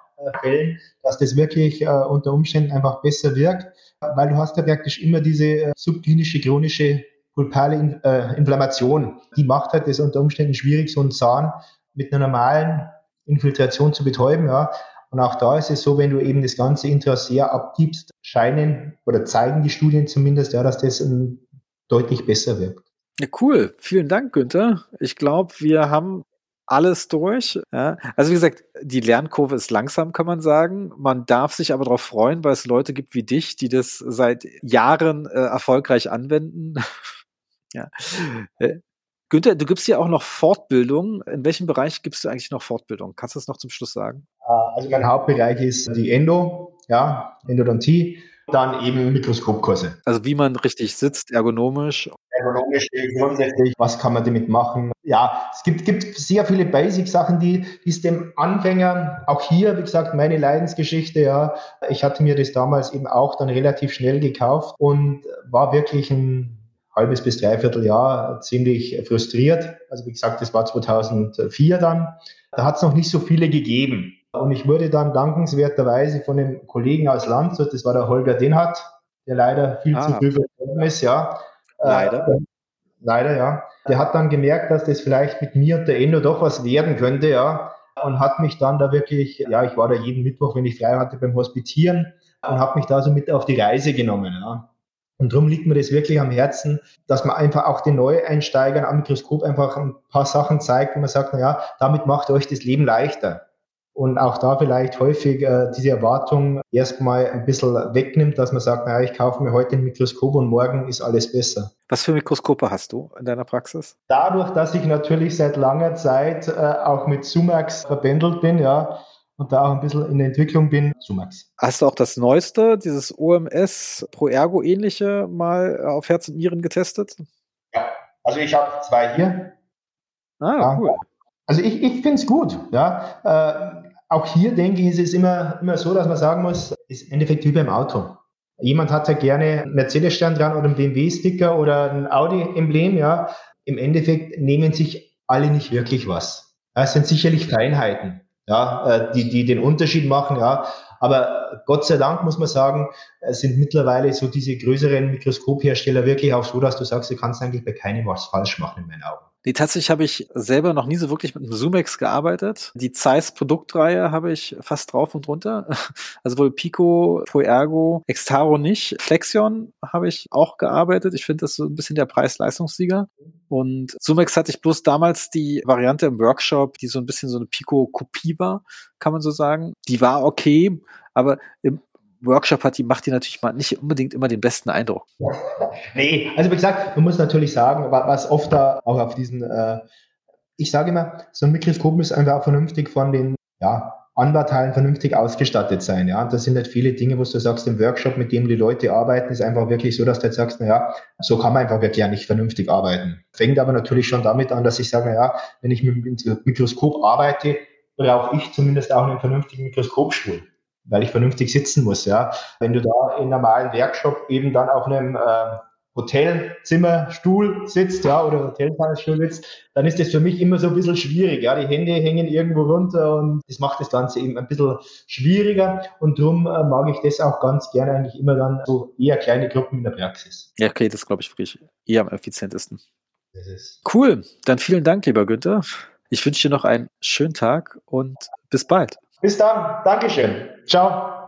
Fällen, dass das wirklich äh, unter Umständen einfach besser wirkt, weil du hast ja praktisch immer diese äh, subklinische chronische pulpale In äh, Inflammation. Die macht halt das unter Umständen schwierig, so einen Zahn mit einer normalen Infiltration zu betäuben. Ja. Und auch da ist es so, wenn du eben das ganze Intraser abgibst, scheinen oder zeigen die Studien zumindest, ja, dass das um, deutlich besser wirkt. Ja, cool. Vielen Dank, Günther. Ich glaube, wir haben alles durch. Ja. Also wie gesagt, die Lernkurve ist langsam, kann man sagen. Man darf sich aber darauf freuen, weil es Leute gibt wie dich, die das seit Jahren äh, erfolgreich anwenden. ja. Äh, Günther, du gibst ja auch noch Fortbildung. In welchem Bereich gibst du eigentlich noch Fortbildung? Kannst du das noch zum Schluss sagen? Äh, also mein Hauptbereich ist die Endo, ja, Endodontie, dann eben Mikroskopkurse. Also wie man richtig sitzt, ergonomisch. ergonomisch grundsätzlich, was kann man damit machen? Ja, es gibt, gibt sehr viele Basic-Sachen, die, die es dem Anfänger, auch hier, wie gesagt, meine Leidensgeschichte, ja, ich hatte mir das damals eben auch dann relativ schnell gekauft und war wirklich ein halbes bis dreiviertel Jahr ziemlich frustriert. Also wie gesagt, das war 2004 dann. Da hat es noch nicht so viele gegeben. Und ich wurde dann dankenswerterweise von einem Kollegen aus Landshut, das war der Holger Denhardt, der leider viel ah. zu früh verstorben ist, ja. Leider. Äh, leider, ja. Der hat dann gemerkt, dass das vielleicht mit mir und der Endo doch was werden könnte, ja. Und hat mich dann da wirklich, ja, ich war da jeden Mittwoch, wenn ich frei hatte, beim Hospitieren und habe mich da so mit auf die Reise genommen, ja. Und darum liegt mir das wirklich am Herzen, dass man einfach auch den Neueinsteigern am Mikroskop einfach ein paar Sachen zeigt, wo man sagt, na ja, damit macht euch das Leben leichter und auch da vielleicht häufig äh, diese Erwartung erstmal ein bisschen wegnimmt, dass man sagt, naja, ich kaufe mir heute ein Mikroskop und morgen ist alles besser. Was für Mikroskope hast du in deiner Praxis? Dadurch, dass ich natürlich seit langer Zeit äh, auch mit Sumax verbändelt bin, ja, und da auch ein bisschen in der Entwicklung bin, Sumax. Hast du auch das Neueste, dieses OMS Pro Ergo ähnliche mal auf Herz und Nieren getestet? Ja, also ich habe zwei hier. Ah, ja. cool. Also ich, ich finde es gut. Ja. Äh, auch hier denke ich, ist es immer, immer so, dass man sagen muss, ist im Endeffekt wie beim Auto. Jemand hat ja gerne einen Mercedes-Stern dran oder einen BMW-Sticker oder ein Audi-Emblem, ja. Im Endeffekt nehmen sich alle nicht wirklich was. Es sind sicherlich Feinheiten, ja, äh, die, die den Unterschied machen, ja. Aber Gott sei Dank muss man sagen, sind mittlerweile so diese größeren Mikroskophersteller wirklich auch so, dass du sagst, du kannst eigentlich bei keinem was falsch machen in meinen Augen. Nee, tatsächlich habe ich selber noch nie so wirklich mit einem Zoomex gearbeitet. Die Zeiss Produktreihe habe ich fast drauf und runter. Also wohl Pico, Poergo, Extaro nicht. Flexion habe ich auch gearbeitet. Ich finde das so ein bisschen der Preis-Leistungssieger. Und Zoomex hatte ich bloß damals die Variante im Workshop, die so ein bisschen so eine Pico-Kopie war, kann man so sagen. Die war okay, aber im Workshop hat, die macht die natürlich mal nicht unbedingt immer den besten Eindruck. Nee, also wie gesagt, man muss natürlich sagen, was oft da auch auf diesen, äh, ich sage immer, so ein Mikroskop muss einfach vernünftig von den ja, Anbauteilen vernünftig ausgestattet sein. Ja, und das sind nicht viele Dinge, wo du sagst, im Workshop, mit dem die Leute arbeiten, ist einfach wirklich so, dass du jetzt sagst, na ja, so kann man einfach wirklich nicht vernünftig arbeiten. Fängt aber natürlich schon damit an, dass ich sage, na ja, wenn ich mit dem Mikroskop arbeite, brauche ich zumindest auch einen vernünftigen Mikroskopstuhl weil ich vernünftig sitzen muss. Ja, wenn du da in einem normalen Workshop eben dann auf einem äh, Hotelzimmerstuhl sitzt, ja, oder Hotelzimmerstuhl sitzt, dann ist das für mich immer so ein bisschen schwierig. Ja, die Hände hängen irgendwo runter und das macht das Ganze eben ein bisschen schwieriger und darum äh, mag ich das auch ganz gerne eigentlich immer dann so eher kleine Gruppen in der Praxis. Ja, okay, das glaube ich für ich eher am effizientesten. Cool, dann vielen Dank, lieber Günther. Ich wünsche dir noch einen schönen Tag und bis bald. Bis dann. Dankeschön. Ciao.